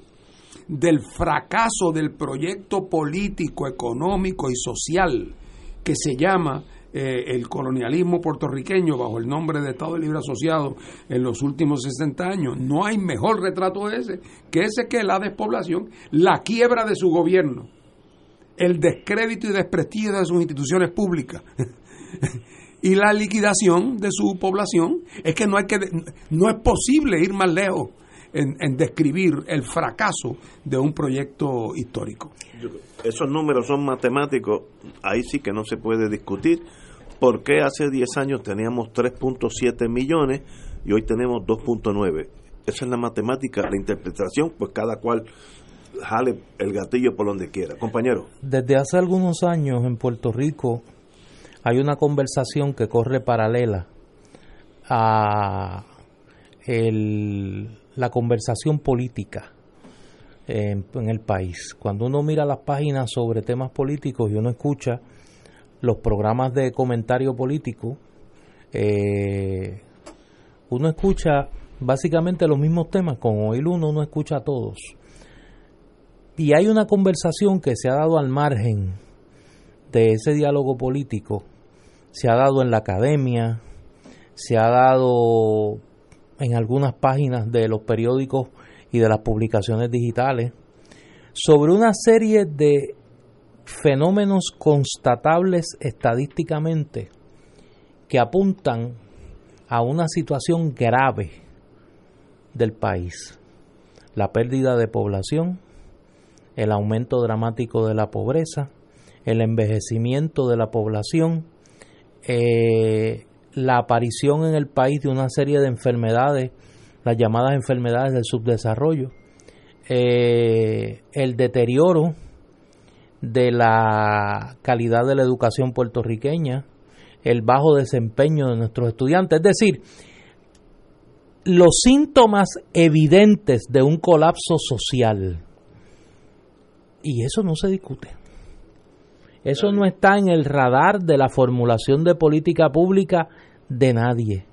S3: del fracaso del proyecto político, económico y social que se llama eh, el colonialismo puertorriqueño bajo el nombre de Estado Libre Asociado en los últimos 60 años. No hay mejor retrato de ese que ese que la despoblación, la quiebra de su gobierno, el descrédito y desprestigio de sus instituciones públicas. y la liquidación de su población es que no hay que no es posible ir más lejos en, describir el fracaso de un proyecto histórico.
S1: Esos números son matemáticos, ahí sí que no se puede discutir. ¿Por qué hace 10 años teníamos 3.7 millones y hoy tenemos 2.9? Esa es la matemática, la interpretación, pues cada cual jale el gatillo por donde quiera. Compañero.
S2: Desde hace algunos años en Puerto Rico hay una conversación que corre paralela a el la conversación política en, el país. Cuando uno mira las páginas sobre temas políticos y uno escucha los programas de comentario político, eh, uno escucha básicamente los mismos temas, con oír uno uno escucha a todos. Y hay una conversación que se ha dado al margen de ese diálogo político, se ha dado en la academia, se ha dado en algunas páginas de los periódicos y de las publicaciones digitales sobre una serie de fenómenos constatables estadísticamente que apuntan a una situación grave del país. La pérdida de población, el aumento dramático de la pobreza, el envejecimiento de la población, eh, la aparición en el país de una serie de enfermedades, las llamadas enfermedades del subdesarrollo, eh, el deterioro de la calidad de la educación puertorriqueña, el bajo desempeño de nuestros estudiantes, es decir, los síntomas evidentes de un colapso social. Y eso no se discute. Eso no está en el radar de la formulación de política pública de nadie.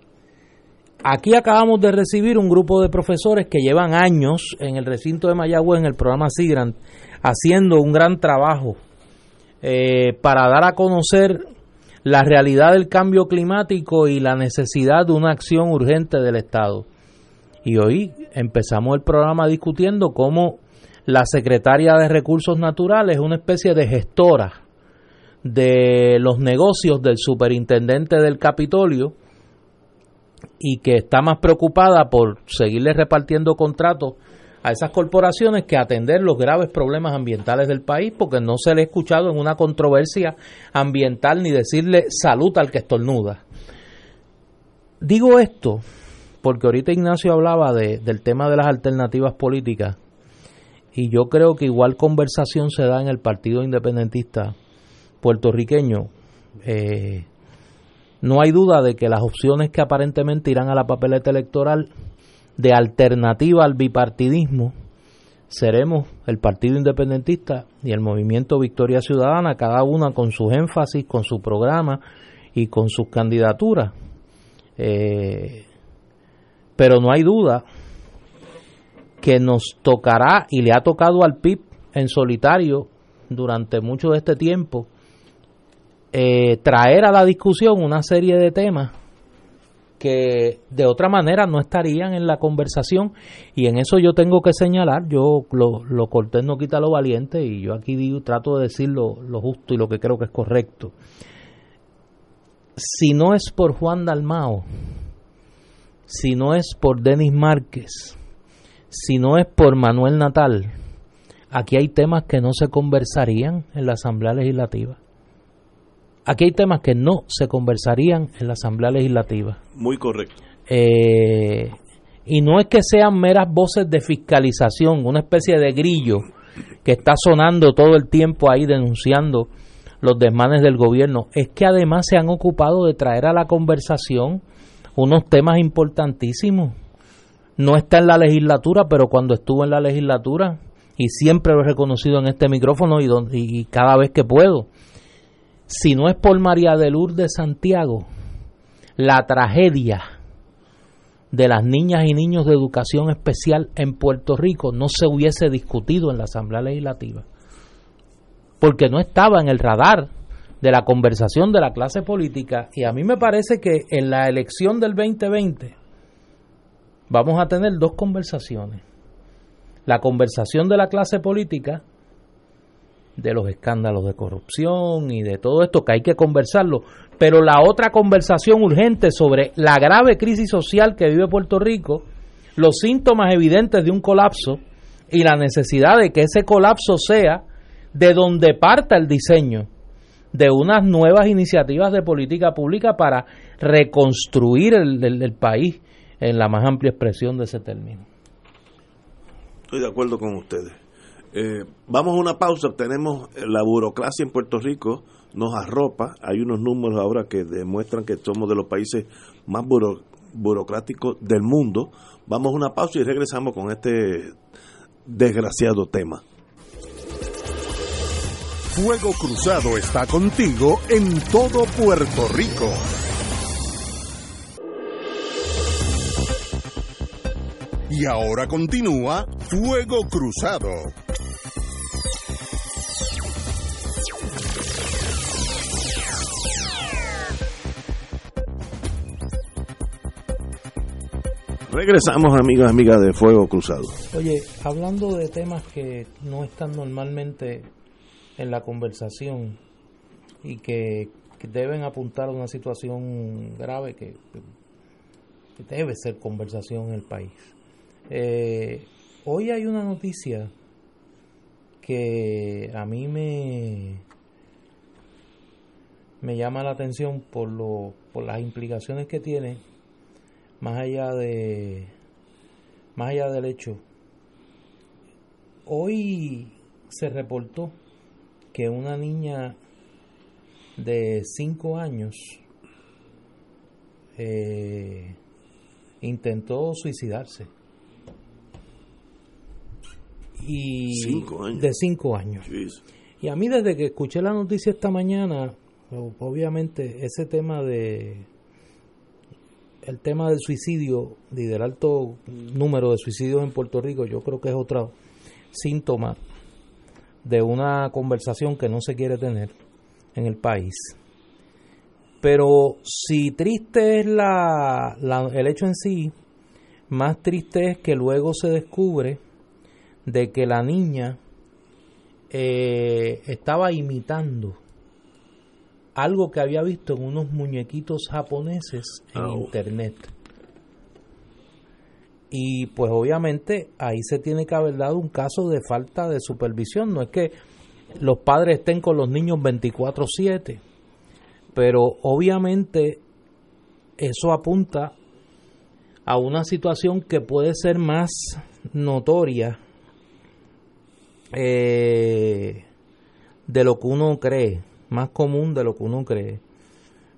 S2: Aquí acabamos de recibir un grupo de profesores que llevan años en el recinto de Mayagüez, en el programa SIGRAN, haciendo un gran trabajo eh, para dar a conocer la realidad del cambio climático y la necesidad de una acción urgente del Estado. Y hoy empezamos el programa discutiendo cómo la secretaria de Recursos Naturales es una especie de gestora de los negocios del superintendente del Capitolio y que está más preocupada por seguirle repartiendo contratos a esas corporaciones que atender los graves problemas ambientales del país, porque no se le ha escuchado en una controversia ambiental ni decirle salud al que estornuda. Digo esto porque ahorita Ignacio hablaba de, del tema de las alternativas políticas y yo creo que igual conversación se da en el Partido Independentista puertorriqueño. Eh, no hay duda de que las opciones que aparentemente irán a la papeleta electoral de alternativa al bipartidismo seremos el Partido Independentista y el Movimiento Victoria Ciudadana, cada una con sus énfasis, con su programa y con sus candidaturas. Eh, pero no hay duda que nos tocará y le ha tocado al PIB en solitario durante mucho de este tiempo eh, traer a la discusión una serie de temas que de otra manera no estarían en la conversación y en eso yo tengo que señalar, yo lo, lo cortés no quita lo valiente y yo aquí digo, trato de decir lo, lo justo y lo que creo que es correcto. Si no es por Juan Dalmao, si no es por Denis Márquez, si no es por Manuel Natal, aquí hay temas que no se conversarían en la Asamblea Legislativa. Aquí hay temas que no se conversarían en la Asamblea Legislativa.
S1: Muy correcto.
S2: Eh, y no es que sean meras voces de fiscalización, una especie de grillo que está sonando todo el tiempo ahí denunciando los desmanes del gobierno, es que además se han ocupado de traer a la conversación unos temas importantísimos. No está en la legislatura, pero cuando estuvo en la legislatura, y siempre lo he reconocido en este micrófono y, y cada vez que puedo, si no es por María de Lourdes Santiago, la tragedia de las niñas y niños de educación especial en Puerto Rico no se hubiese discutido en la Asamblea Legislativa, porque no estaba en el radar de la conversación de la clase política y a mí me parece que en la elección del 2020 vamos a tener dos conversaciones. La conversación de la clase política de los escándalos de corrupción y de todo esto que hay que conversarlo, pero la otra conversación urgente sobre la grave crisis social que vive Puerto Rico, los síntomas evidentes de un colapso y la necesidad de que ese colapso sea de donde parta el diseño de unas nuevas iniciativas de política pública para reconstruir el, país en la más amplia expresión de ese término.
S1: Estoy de acuerdo con ustedes. Eh, vamos a una pausa. Tenemos la burocracia en Puerto Rico, nos arropa. Hay unos números ahora que demuestran que somos de los países más burocráticos del mundo. Vamos a una pausa y regresamos con este desgraciado tema.
S4: Fuego Cruzado está contigo en todo Puerto Rico. Y ahora continúa Fuego Cruzado.
S1: Regresamos, amigos amigas de Fuego Cruzado.
S2: Oye, hablando de temas que no están normalmente en la conversación y que, deben apuntar a una situación grave que, debe ser conversación en el país. Eh, hoy hay una noticia que a mí me me llama la atención por lo por las implicaciones que tiene más allá de más allá del hecho hoy se reportó que una niña de 5 años eh, intentó suicidarse. Y de 5 años. Y a mí desde que escuché la noticia esta mañana, obviamente ese tema de el tema del suicidio y del alto número de suicidios en Puerto Rico, yo creo que es otro síntoma de una conversación que no se quiere tener en el país. Pero si triste es la, el hecho en sí, más triste es que luego se descubre de que la niña eh, estaba imitando algo que había visto en unos muñequitos japoneses en internet. Y pues obviamente ahí se tiene que haber dado un caso de falta de supervisión. No es que los padres estén con los niños 24/7, pero obviamente eso apunta a una situación que puede ser más notoria eh, de lo que uno cree, más común de lo que uno cree.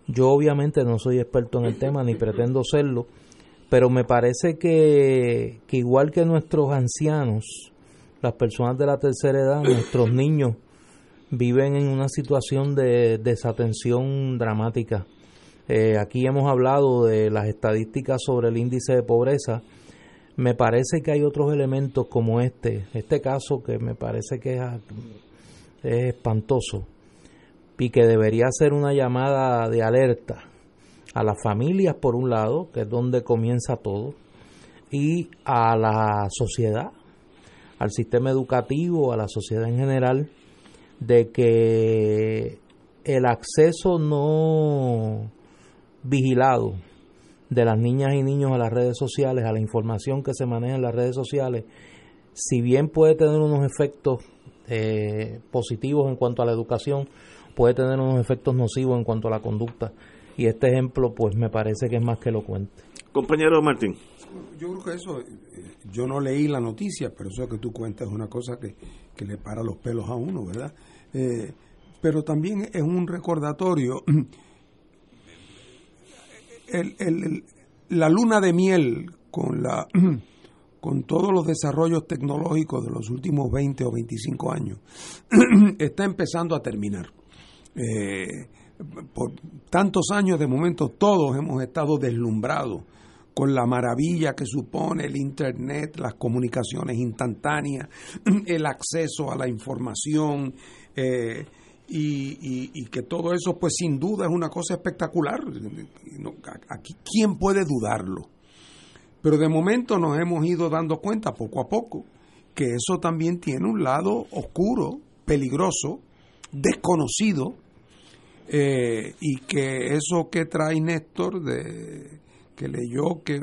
S2: Yo obviamente no soy experto en el tema ni pretendo serlo, pero me parece que, que igual que nuestros ancianos, las personas de la tercera edad, nuestros niños, viven en una situación de desatención dramática. Eh, aquí hemos hablado de las estadísticas sobre el índice de pobreza. Me parece que hay otros elementos como este, este caso que me parece que es, es espantoso y que debería ser una llamada de alerta a las familias por un lado, que es donde comienza todo, y a la sociedad, al sistema educativo, a la sociedad en general, de que el acceso no vigilado de las niñas y niños a las redes sociales, a la información que se maneja en las redes sociales, si bien puede tener unos efectos eh, positivos en cuanto a la educación, puede tener unos efectos nocivos en cuanto a la conducta. Y este ejemplo, pues me parece que es más que elocuente.
S1: Compañero Martín.
S3: Yo creo que eso, eh, yo no leí la noticia, pero eso que tú cuentas es una cosa que, que le para los pelos a uno, ¿verdad? Eh, pero también es un recordatorio. El, la luna de miel con, la, con todos los desarrollos tecnológicos de los últimos 20 o 25 años está empezando a terminar. Eh, por tantos años de momento todos hemos estado deslumbrados con la maravilla que supone el Internet, las comunicaciones instantáneas, el acceso a la información eh, y, que todo eso pues sin duda es una cosa espectacular. Aquí, ¿Quién puede dudarlo? Pero de momento nos hemos ido dando cuenta poco a poco que eso también tiene un lado oscuro, peligroso, desconocido, eh, y que eso que trae Néstor de que leyó que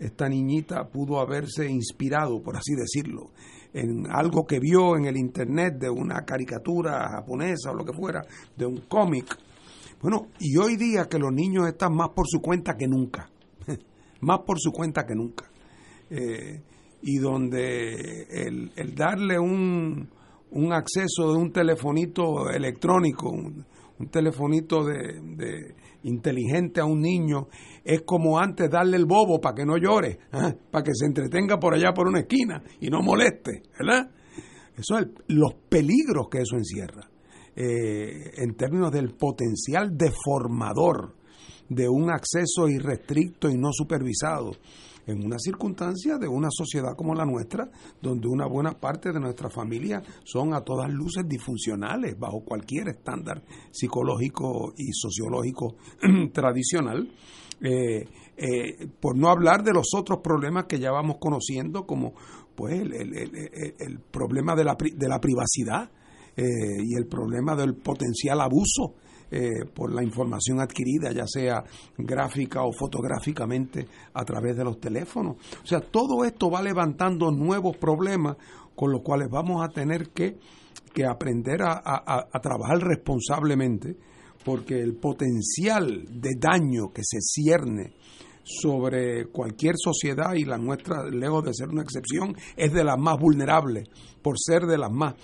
S3: esta niñita pudo haberse inspirado, por así decirlo, en algo que vio en el internet de una caricatura japonesa o lo que fuera, de un cómic. Bueno, y hoy día que los niños están más por su cuenta que nunca, más por su cuenta que nunca. Eh, y donde el, darle un, un, acceso de un telefonito electrónico, un, telefonito de inteligente a un niño es como antes darle el bobo para que no llore, ¿ah? para que se entretenga por allá por una esquina y no moleste, ¿verdad? Eso es los peligros que eso encierra, eh, en términos del potencial deformador de un acceso irrestricto y no supervisado en una circunstancia de una sociedad como la nuestra, donde una buena parte de nuestra familia son a todas luces disfuncionales bajo cualquier estándar psicológico y sociológico tradicional. Eh, eh, por no hablar de los otros problemas que ya vamos conociendo, como pues el, el, problema de la, de la privacidad eh, y el problema del potencial abuso eh, por la información adquirida, ya sea gráfica o fotográficamente a través de los teléfonos. O sea, todo esto va levantando nuevos problemas con los cuales vamos a tener que, que aprender a, a trabajar responsablemente, porque el potencial de daño que se cierne sobre cualquier sociedad y la nuestra, lejos de ser una excepción, es de las más vulnerables, por ser de las más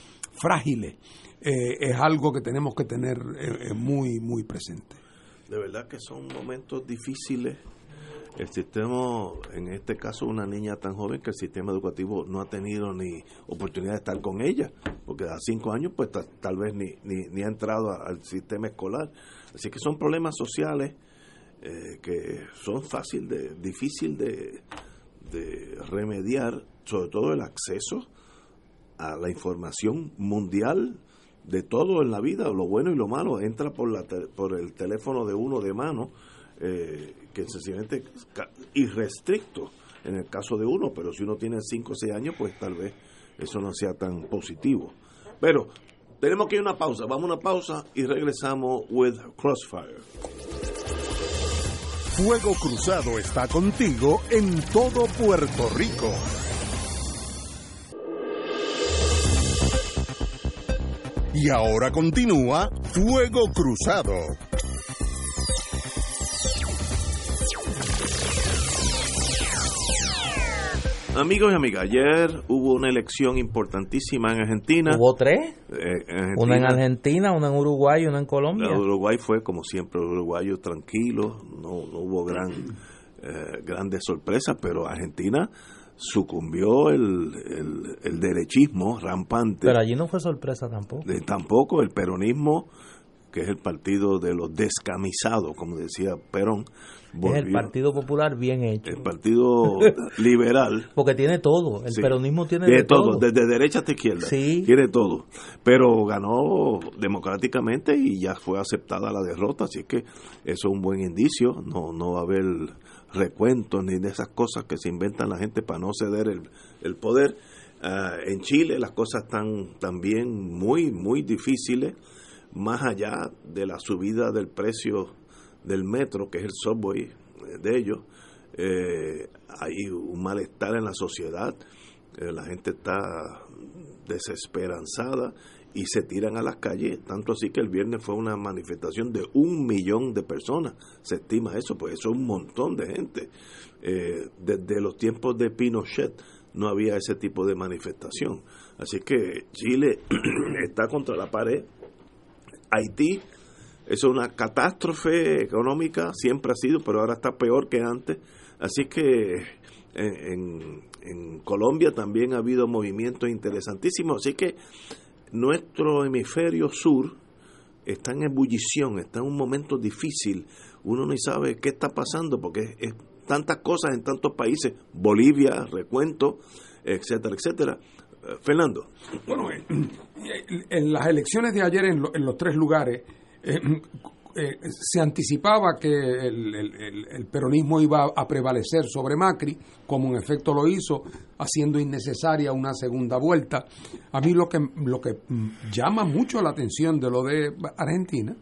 S3: frágiles. Eh, es algo que tenemos que tener eh, eh, muy, muy presente.
S1: De verdad que son momentos difíciles. El sistema, en este caso, una niña tan joven que el sistema educativo no ha tenido ni oportunidad de estar con ella, porque a cinco años, pues tal vez ni, ni, ha entrado al sistema escolar. Así que son problemas sociales que son fácil de, difícil de, de remediar, sobre todo el acceso a la información mundial de todo en la vida, lo bueno y lo malo, entra por, la, por el teléfono de uno de mano, eh, que es sencillamente irrestricto en el caso de uno, pero si uno tiene 5 o 6 años, pues tal vez eso no sea tan positivo. Pero tenemos que ir a una pausa, vamos a una pausa y regresamos with Crossfire.
S4: Fuego Cruzado está contigo en todo Puerto Rico. Y ahora continúa Fuego Cruzado.
S1: Amigos y amigas, ayer hubo una elección importantísima en Argentina.
S2: ¿Hubo tres? Eh, Una en Argentina, una en Uruguay y una en Colombia.
S1: La Uruguay fue, como siempre, uruguayo tranquilo, no, no hubo gran, eh, grandes sorpresas, pero Argentina sucumbió el, el, derechismo rampante.
S2: Pero allí no fue sorpresa tampoco.
S1: tampoco, el peronismo que es el partido de los descamisados, como decía Perón.
S2: es el Partido Popular bien hecho.
S1: El Partido Liberal.
S2: Porque tiene todo, el peronismo tiene de todo.
S1: desde derecha hasta izquierda. Sí. Tiene todo. Pero ganó democráticamente y ya fue aceptada la derrota, así que eso es un buen indicio. No, no va a haber recuentos ni de esas cosas que se inventan la gente para no ceder el, el poder. Ah, en Chile las cosas están también muy, muy difíciles más allá de la subida del precio del metro, que es el subway eh, de ellos, eh, hay un malestar en la sociedad, eh, la gente está desesperanzada y se tiran a las calles, tanto así que el viernes fue una manifestación de un millón de personas, se estima eso, pues eso es un montón de gente. desde los tiempos de Pinochet no había ese tipo de manifestación. Así que Chile está contra la pared Haití es una catástrofe económica, siempre ha sido, pero ahora está peor que antes. Así que en, Colombia también ha habido movimientos interesantísimos. Así que nuestro hemisferio sur está en ebullición, está en un momento difícil. Uno no sabe qué está pasando porque es, tantas cosas en tantos países, Bolivia, recuento, etcétera, etcétera. Fernando.
S3: Bueno, en las elecciones de ayer en, los tres lugares eh, eh, se anticipaba que el, peronismo iba a prevalecer sobre Macri, como en efecto lo hizo, haciendo innecesaria una segunda vuelta. A mí lo que, lo que llama mucho la atención de lo de Argentina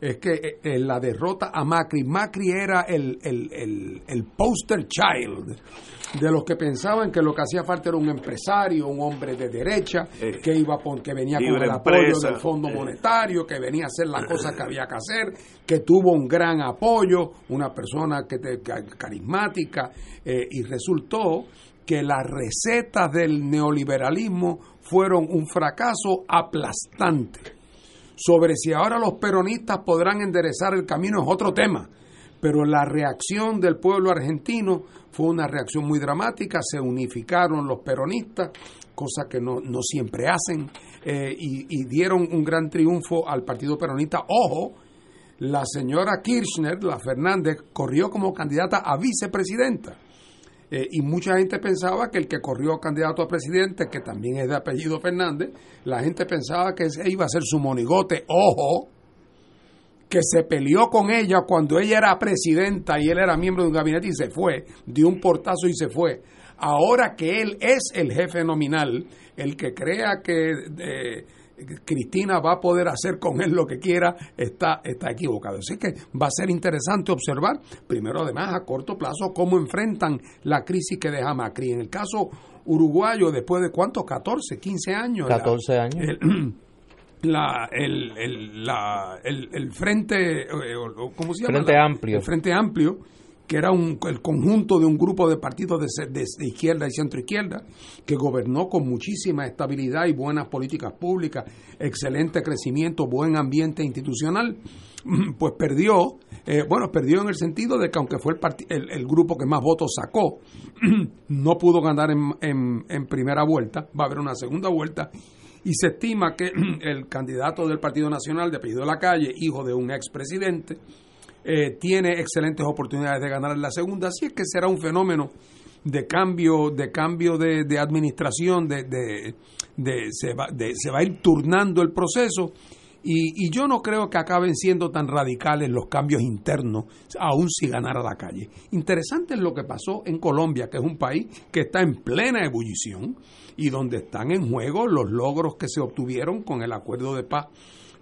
S3: es que eh, en la derrota a Macri, Macri era el, el, el poster child de los que pensaban que lo que hacía falta era un empresario, un hombre de derecha, eh, que iba que venía con el apoyo del Fondo eh. Monetario, que venía a hacer las cosas que había que hacer, que tuvo un gran apoyo, una persona que carismática, eh, y resultó que las recetas del neoliberalismo fueron un fracaso aplastante. Sobre si ahora los peronistas podrán enderezar el camino es otro tema, pero la reacción del pueblo argentino fue una reacción muy dramática, se unificaron los peronistas, cosa que no, siempre hacen, eh, y, dieron un gran triunfo al Partido Peronista. Ojo, la señora Kirchner, la Fernández, corrió como candidata a vicepresidenta. Eh, y mucha gente pensaba que el que corrió candidato a presidente, que también es de apellido Fernández, la gente pensaba que iba a ser su monigote. Ojo, que se peleó con ella cuando ella era presidenta y él era miembro de un gabinete y se fue, dio un portazo y se fue. Ahora que él es el jefe nominal, el que crea que eh, Cristina va a poder hacer con él lo que quiera, está, está equivocado. Así que va a ser interesante observar, primero además a corto plazo, cómo enfrentan la crisis que deja Macri. En el caso uruguayo, después de cuántos, 14, 15 años.
S2: 14 años.
S3: la, el, el, la, el, el frente, eh, ¿cómo se llama?
S2: Frente Amplio.
S3: El Frente Amplio, que era un, el conjunto de un grupo de partidos de, izquierda y centro izquierda, que gobernó con muchísima estabilidad y buenas políticas públicas, excelente crecimiento, buen ambiente institucional, pues perdió, eh, bueno, perdió en el sentido de que aunque fue el, grupo que más votos sacó, no pudo ganar en, en, en primera vuelta, va a haber una segunda vuelta y se estima que el candidato del Partido Nacional de apellido de la calle, hijo de un expresidente, eh, tiene excelentes oportunidades de ganar en la segunda, así es que será un fenómeno de cambio de cambio de, administración, de, de, se, va, se va a ir turnando el proceso y, yo no creo que acaben siendo tan radicales los cambios internos, aun si ganara la calle. Interesante es lo que pasó en Colombia, que es un país que está en plena ebullición y donde están en juego los logros que se obtuvieron con el acuerdo de paz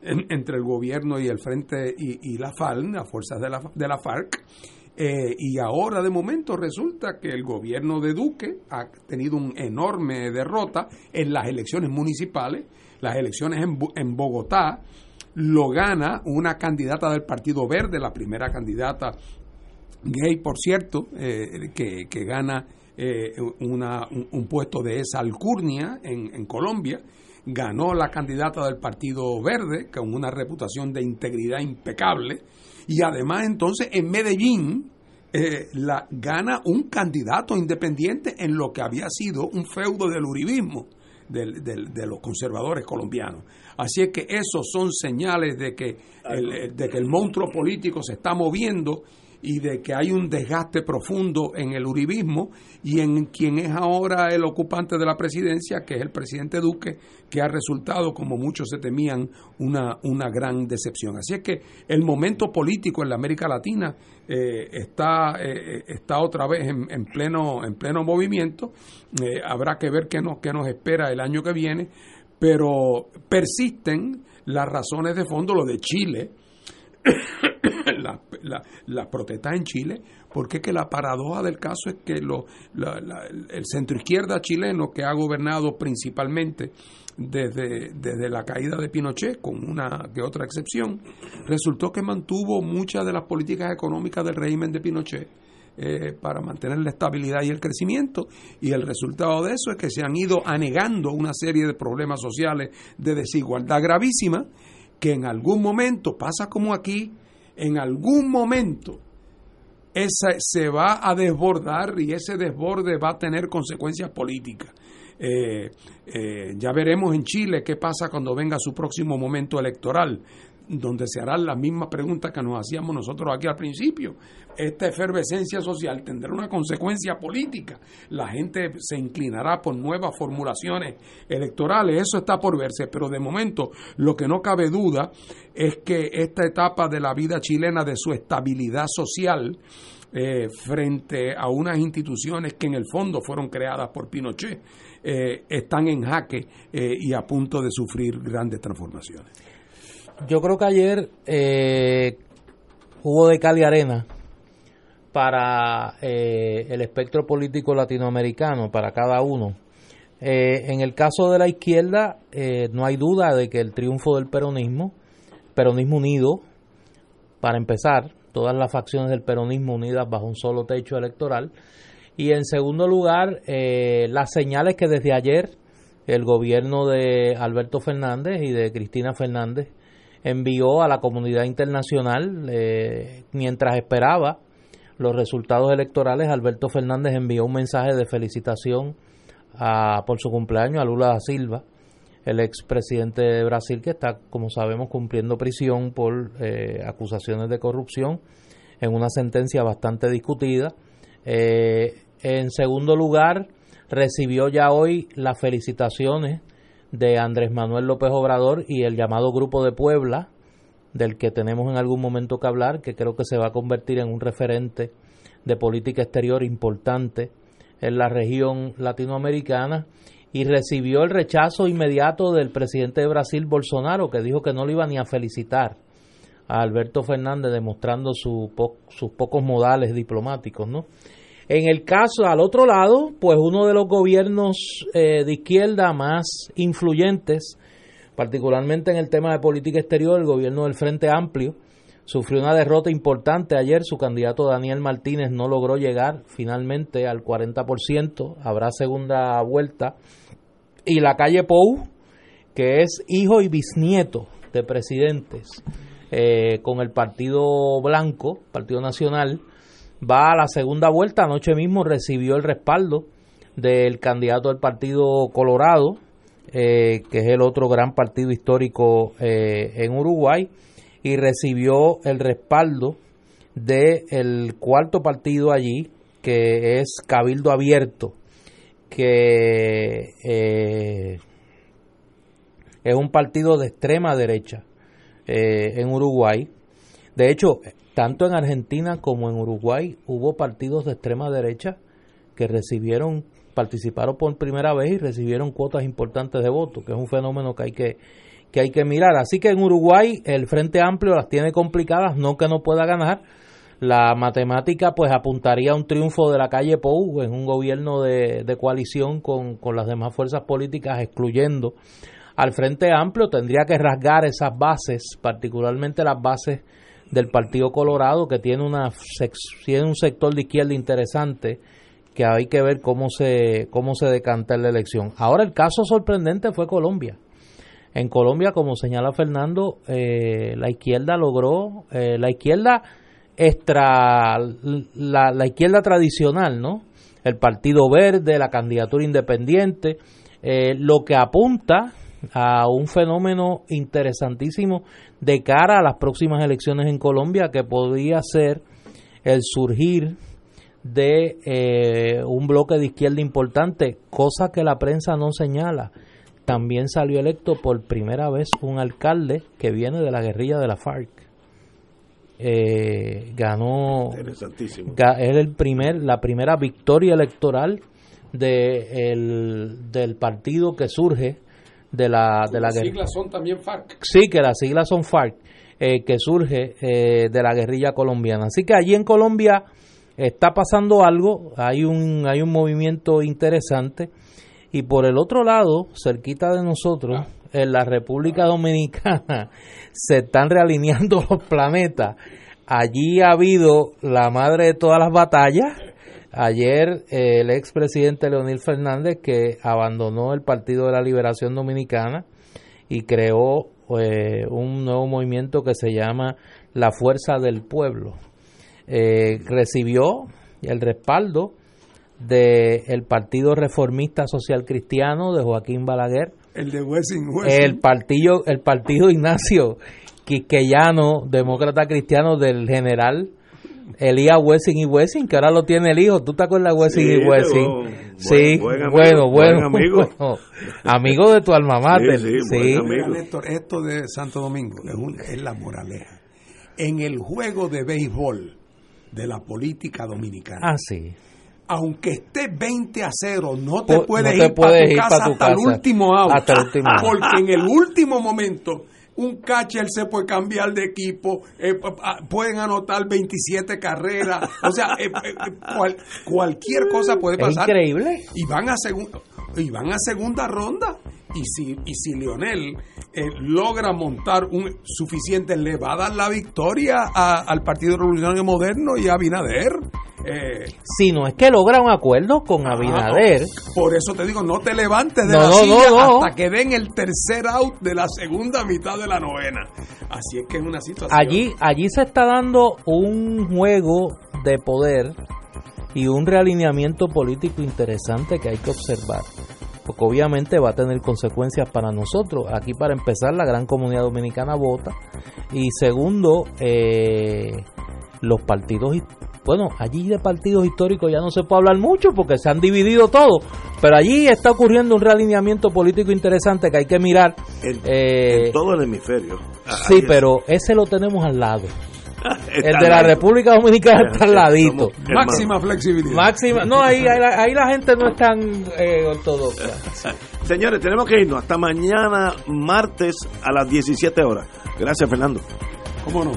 S3: entre el gobierno y el Frente y, la FARC, las fuerzas de la, de la FARC. Eh, y ahora de momento resulta que el gobierno de Duque ha tenido una enorme derrota en las elecciones municipales las elecciones en, en Bogotá, lo gana una candidata del Partido Verde, la primera candidata gay, por cierto, eh, que, que, gana eh, una, un, puesto de esa alcurnia en, en Colombia, ganó la candidata del Partido Verde, con una reputación de integridad impecable, y además entonces en Medellín eh, la, gana un candidato independiente en lo que había sido un feudo del uribismo. de los conservadores colombianos. Así es que esos son señales de que de que el monstruo político se está moviendo y de que hay un desgaste profundo en el uribismo y en quien es ahora el ocupante de la presidencia, que es el presidente Duque, que ha resultado, como muchos se temían, una, una gran decepción. Así es que el momento político en la América Latina eh, está, eh, está otra vez en, pleno, en pleno movimiento. Eh, habrá que ver qué nos, qué nos espera el año que viene, pero persisten las razones de fondo, lo de Chile, las la, protestas en Chile, porque es que la paradoja del caso es que lo, el centro izquierda chileno, que ha gobernado principalmente desde, desde la caída de Pinochet, con una que otra excepción, resultó que mantuvo muchas de las políticas económicas del régimen de Pinochet. Eh, para mantener la estabilidad y el crecimiento y el resultado de eso es que se han ido anegando una serie de problemas sociales de desigualdad gravísima que en algún momento pasa como aquí en algún momento esa se va a desbordar y ese desborde va a tener consecuencias políticas. Eh, eh, ya veremos en Chile qué pasa cuando venga su próximo momento electoral donde se harán las mismas preguntas que nos hacíamos nosotros aquí al principio. Esta efervescencia social tendrá una consecuencia política. La gente se inclinará por nuevas formulaciones electorales. Eso está por verse, pero de momento lo que no cabe duda es que esta etapa de la vida chilena, de su estabilidad social, eh, frente a unas instituciones que en el fondo fueron creadas por Pinochet, eh, están en jaque eh, y a punto de sufrir grandes transformaciones
S2: yo creo que ayer eh, hubo de cal y arena para eh, el espectro político latinoamericano, para cada uno. Eh, en el caso de la izquierda, no hay duda de que el triunfo del peronismo, peronismo unido, para empezar, todas las facciones del peronismo unidas bajo un solo techo electoral, y en segundo lugar, las señales que desde ayer el gobierno de Alberto Fernández y de Cristina Fernández envió a la comunidad internacional eh, mientras esperaba los resultados electorales. Alberto Fernández envió un mensaje de felicitación a, por su cumpleaños a Lula da Silva, el expresidente de Brasil, que está, como sabemos, cumpliendo prisión por eh, acusaciones de corrupción en una sentencia bastante discutida. Eh, en segundo lugar, recibió ya hoy las felicitaciones de Andrés Manuel López Obrador y el llamado Grupo de Puebla, del que tenemos en algún momento que hablar, que creo que se va a convertir en un referente de política exterior importante en la región latinoamericana y recibió el rechazo inmediato del presidente de Brasil, Bolsonaro, que dijo que no le iba ni a felicitar a Alberto Fernández, demostrando sus pocos modales diplomáticos, ¿no? En el caso, al otro lado, pues uno de los gobiernos eh, de izquierda más influyentes, particularmente en el tema de política exterior, el gobierno del Frente Amplio, sufrió una derrota importante ayer. Su candidato Daniel Martínez no logró llegar finalmente al 40%. Habrá segunda vuelta. Y la calle Pou, que es hijo y bisnieto de presidentes eh, con el Partido Blanco, Partido Nacional, va a la segunda vuelta. Anoche mismo recibió el respaldo del candidato del Partido Colorado, eh, que es el otro gran partido histórico eh, en Uruguay, y recibió el respaldo del cuarto partido allí, que es Cabildo Abierto, que eh, es un partido de extrema derecha en Uruguay. De hecho, tanto en Argentina como en Uruguay hubo partidos de extrema derecha que recibieron, participaron por primera vez y recibieron cuotas importantes de votos, que es un fenómeno que hay que, que hay que mirar. Así que en Uruguay el Frente Amplio las tiene complicadas, no que no pueda ganar. La matemática pues apuntaría a un triunfo de la calle Pou en un gobierno de, de coalición con, con las demás fuerzas políticas, excluyendo al Frente Amplio. Tendría que rasgar esas bases, particularmente las bases del Partido Colorado que tiene una tiene un sector de izquierda interesante que hay que ver cómo se cómo se decanta la elección. Ahora el caso sorprendente fue Colombia. En Colombia, como señala Fernando, eh, la izquierda logró eh, la izquierda extra la, la izquierda tradicional, ¿no? El Partido Verde, la candidatura independiente, eh, lo que apunta a un fenómeno interesantísimo de cara a las próximas elecciones en Colombia que podría ser el surgir de eh, un bloque de izquierda importante, cosa que la prensa no señala. También salió electo por primera vez un alcalde que viene de la guerrilla de la FARC. Eh, ganó es el primer la primera victoria electoral de el, del partido que surge de la de la
S3: las siglas son también FARC.
S2: Sí que las siglas son FARC eh, que surge eh, de la guerrilla colombiana. Así que allí en Colombia está pasando algo hay un hay un movimiento interesante. Y por el otro lado cerquita de nosotros ah. en la República Dominicana se están realineando los planetas. Allí ha habido la madre de todas las batallas Ayer eh, el expresidente Leonel Fernández que abandonó el Partido de la Liberación Dominicana y creó eh, un nuevo movimiento que se llama la Fuerza del Pueblo. Eh, recibió el respaldo del Partido Reformista Social Cristiano de Joaquín Balaguer.
S3: El de Wessing,
S2: El partido, el partido Ignacio Quisqueyano, demócrata cristiano del general Elías Wessing y Wessing, que ahora lo tiene el hijo. ¿Tú te acuerdas de Wessing y Wessing? sí, bueno, bueno, amigo. amigo de tu alma mater. Sí,
S3: esto de Santo Domingo es, es la moraleja. En el juego de béisbol de la política dominicana.
S2: Ah, sí
S3: aunque esté 20 a 0, no te puedes, ir, para tu, casa hasta, el último out. Hasta el último Porque en el último momento un catcher se puede cambiar de equipo, eh, pueden anotar 27 carreras, o sea, eh, eh, cualquier cosa puede pasar.
S2: increíble.
S3: Y van a segunda y van a segunda ronda y si y si Lionel logra montar un suficiente le va a dar la victoria al Partido Revolucionario Moderno y a Binader.
S2: Eh, si no es que logra un acuerdo con Abinader.
S3: por eso te digo, no te levantes de la silla hasta que den el tercer out de la segunda mitad de la novena. Así es que es una situación.
S2: Allí, allí se está dando un juego de poder y un realineamiento político interesante que hay que observar. Porque obviamente va a tener consecuencias para nosotros. Aquí para empezar la gran comunidad dominicana vota. Y segundo, eh, los partidos bueno, allí de partidos históricos ya no se puede hablar mucho porque se han dividido todo, pero allí está ocurriendo un realineamiento político interesante que hay que mirar.
S1: En, eh, todo el hemisferio.
S2: Sí, pero ese lo tenemos al lado. el de la República Dominicana está al ladito.
S3: Máxima flexibilidad.
S2: Máxima, no, ahí, ahí, la gente no es tan eh, ortodoxa.
S1: Señores, tenemos que irnos hasta mañana martes a las 17 horas. Gracias, Fernando.
S3: ¿Cómo no?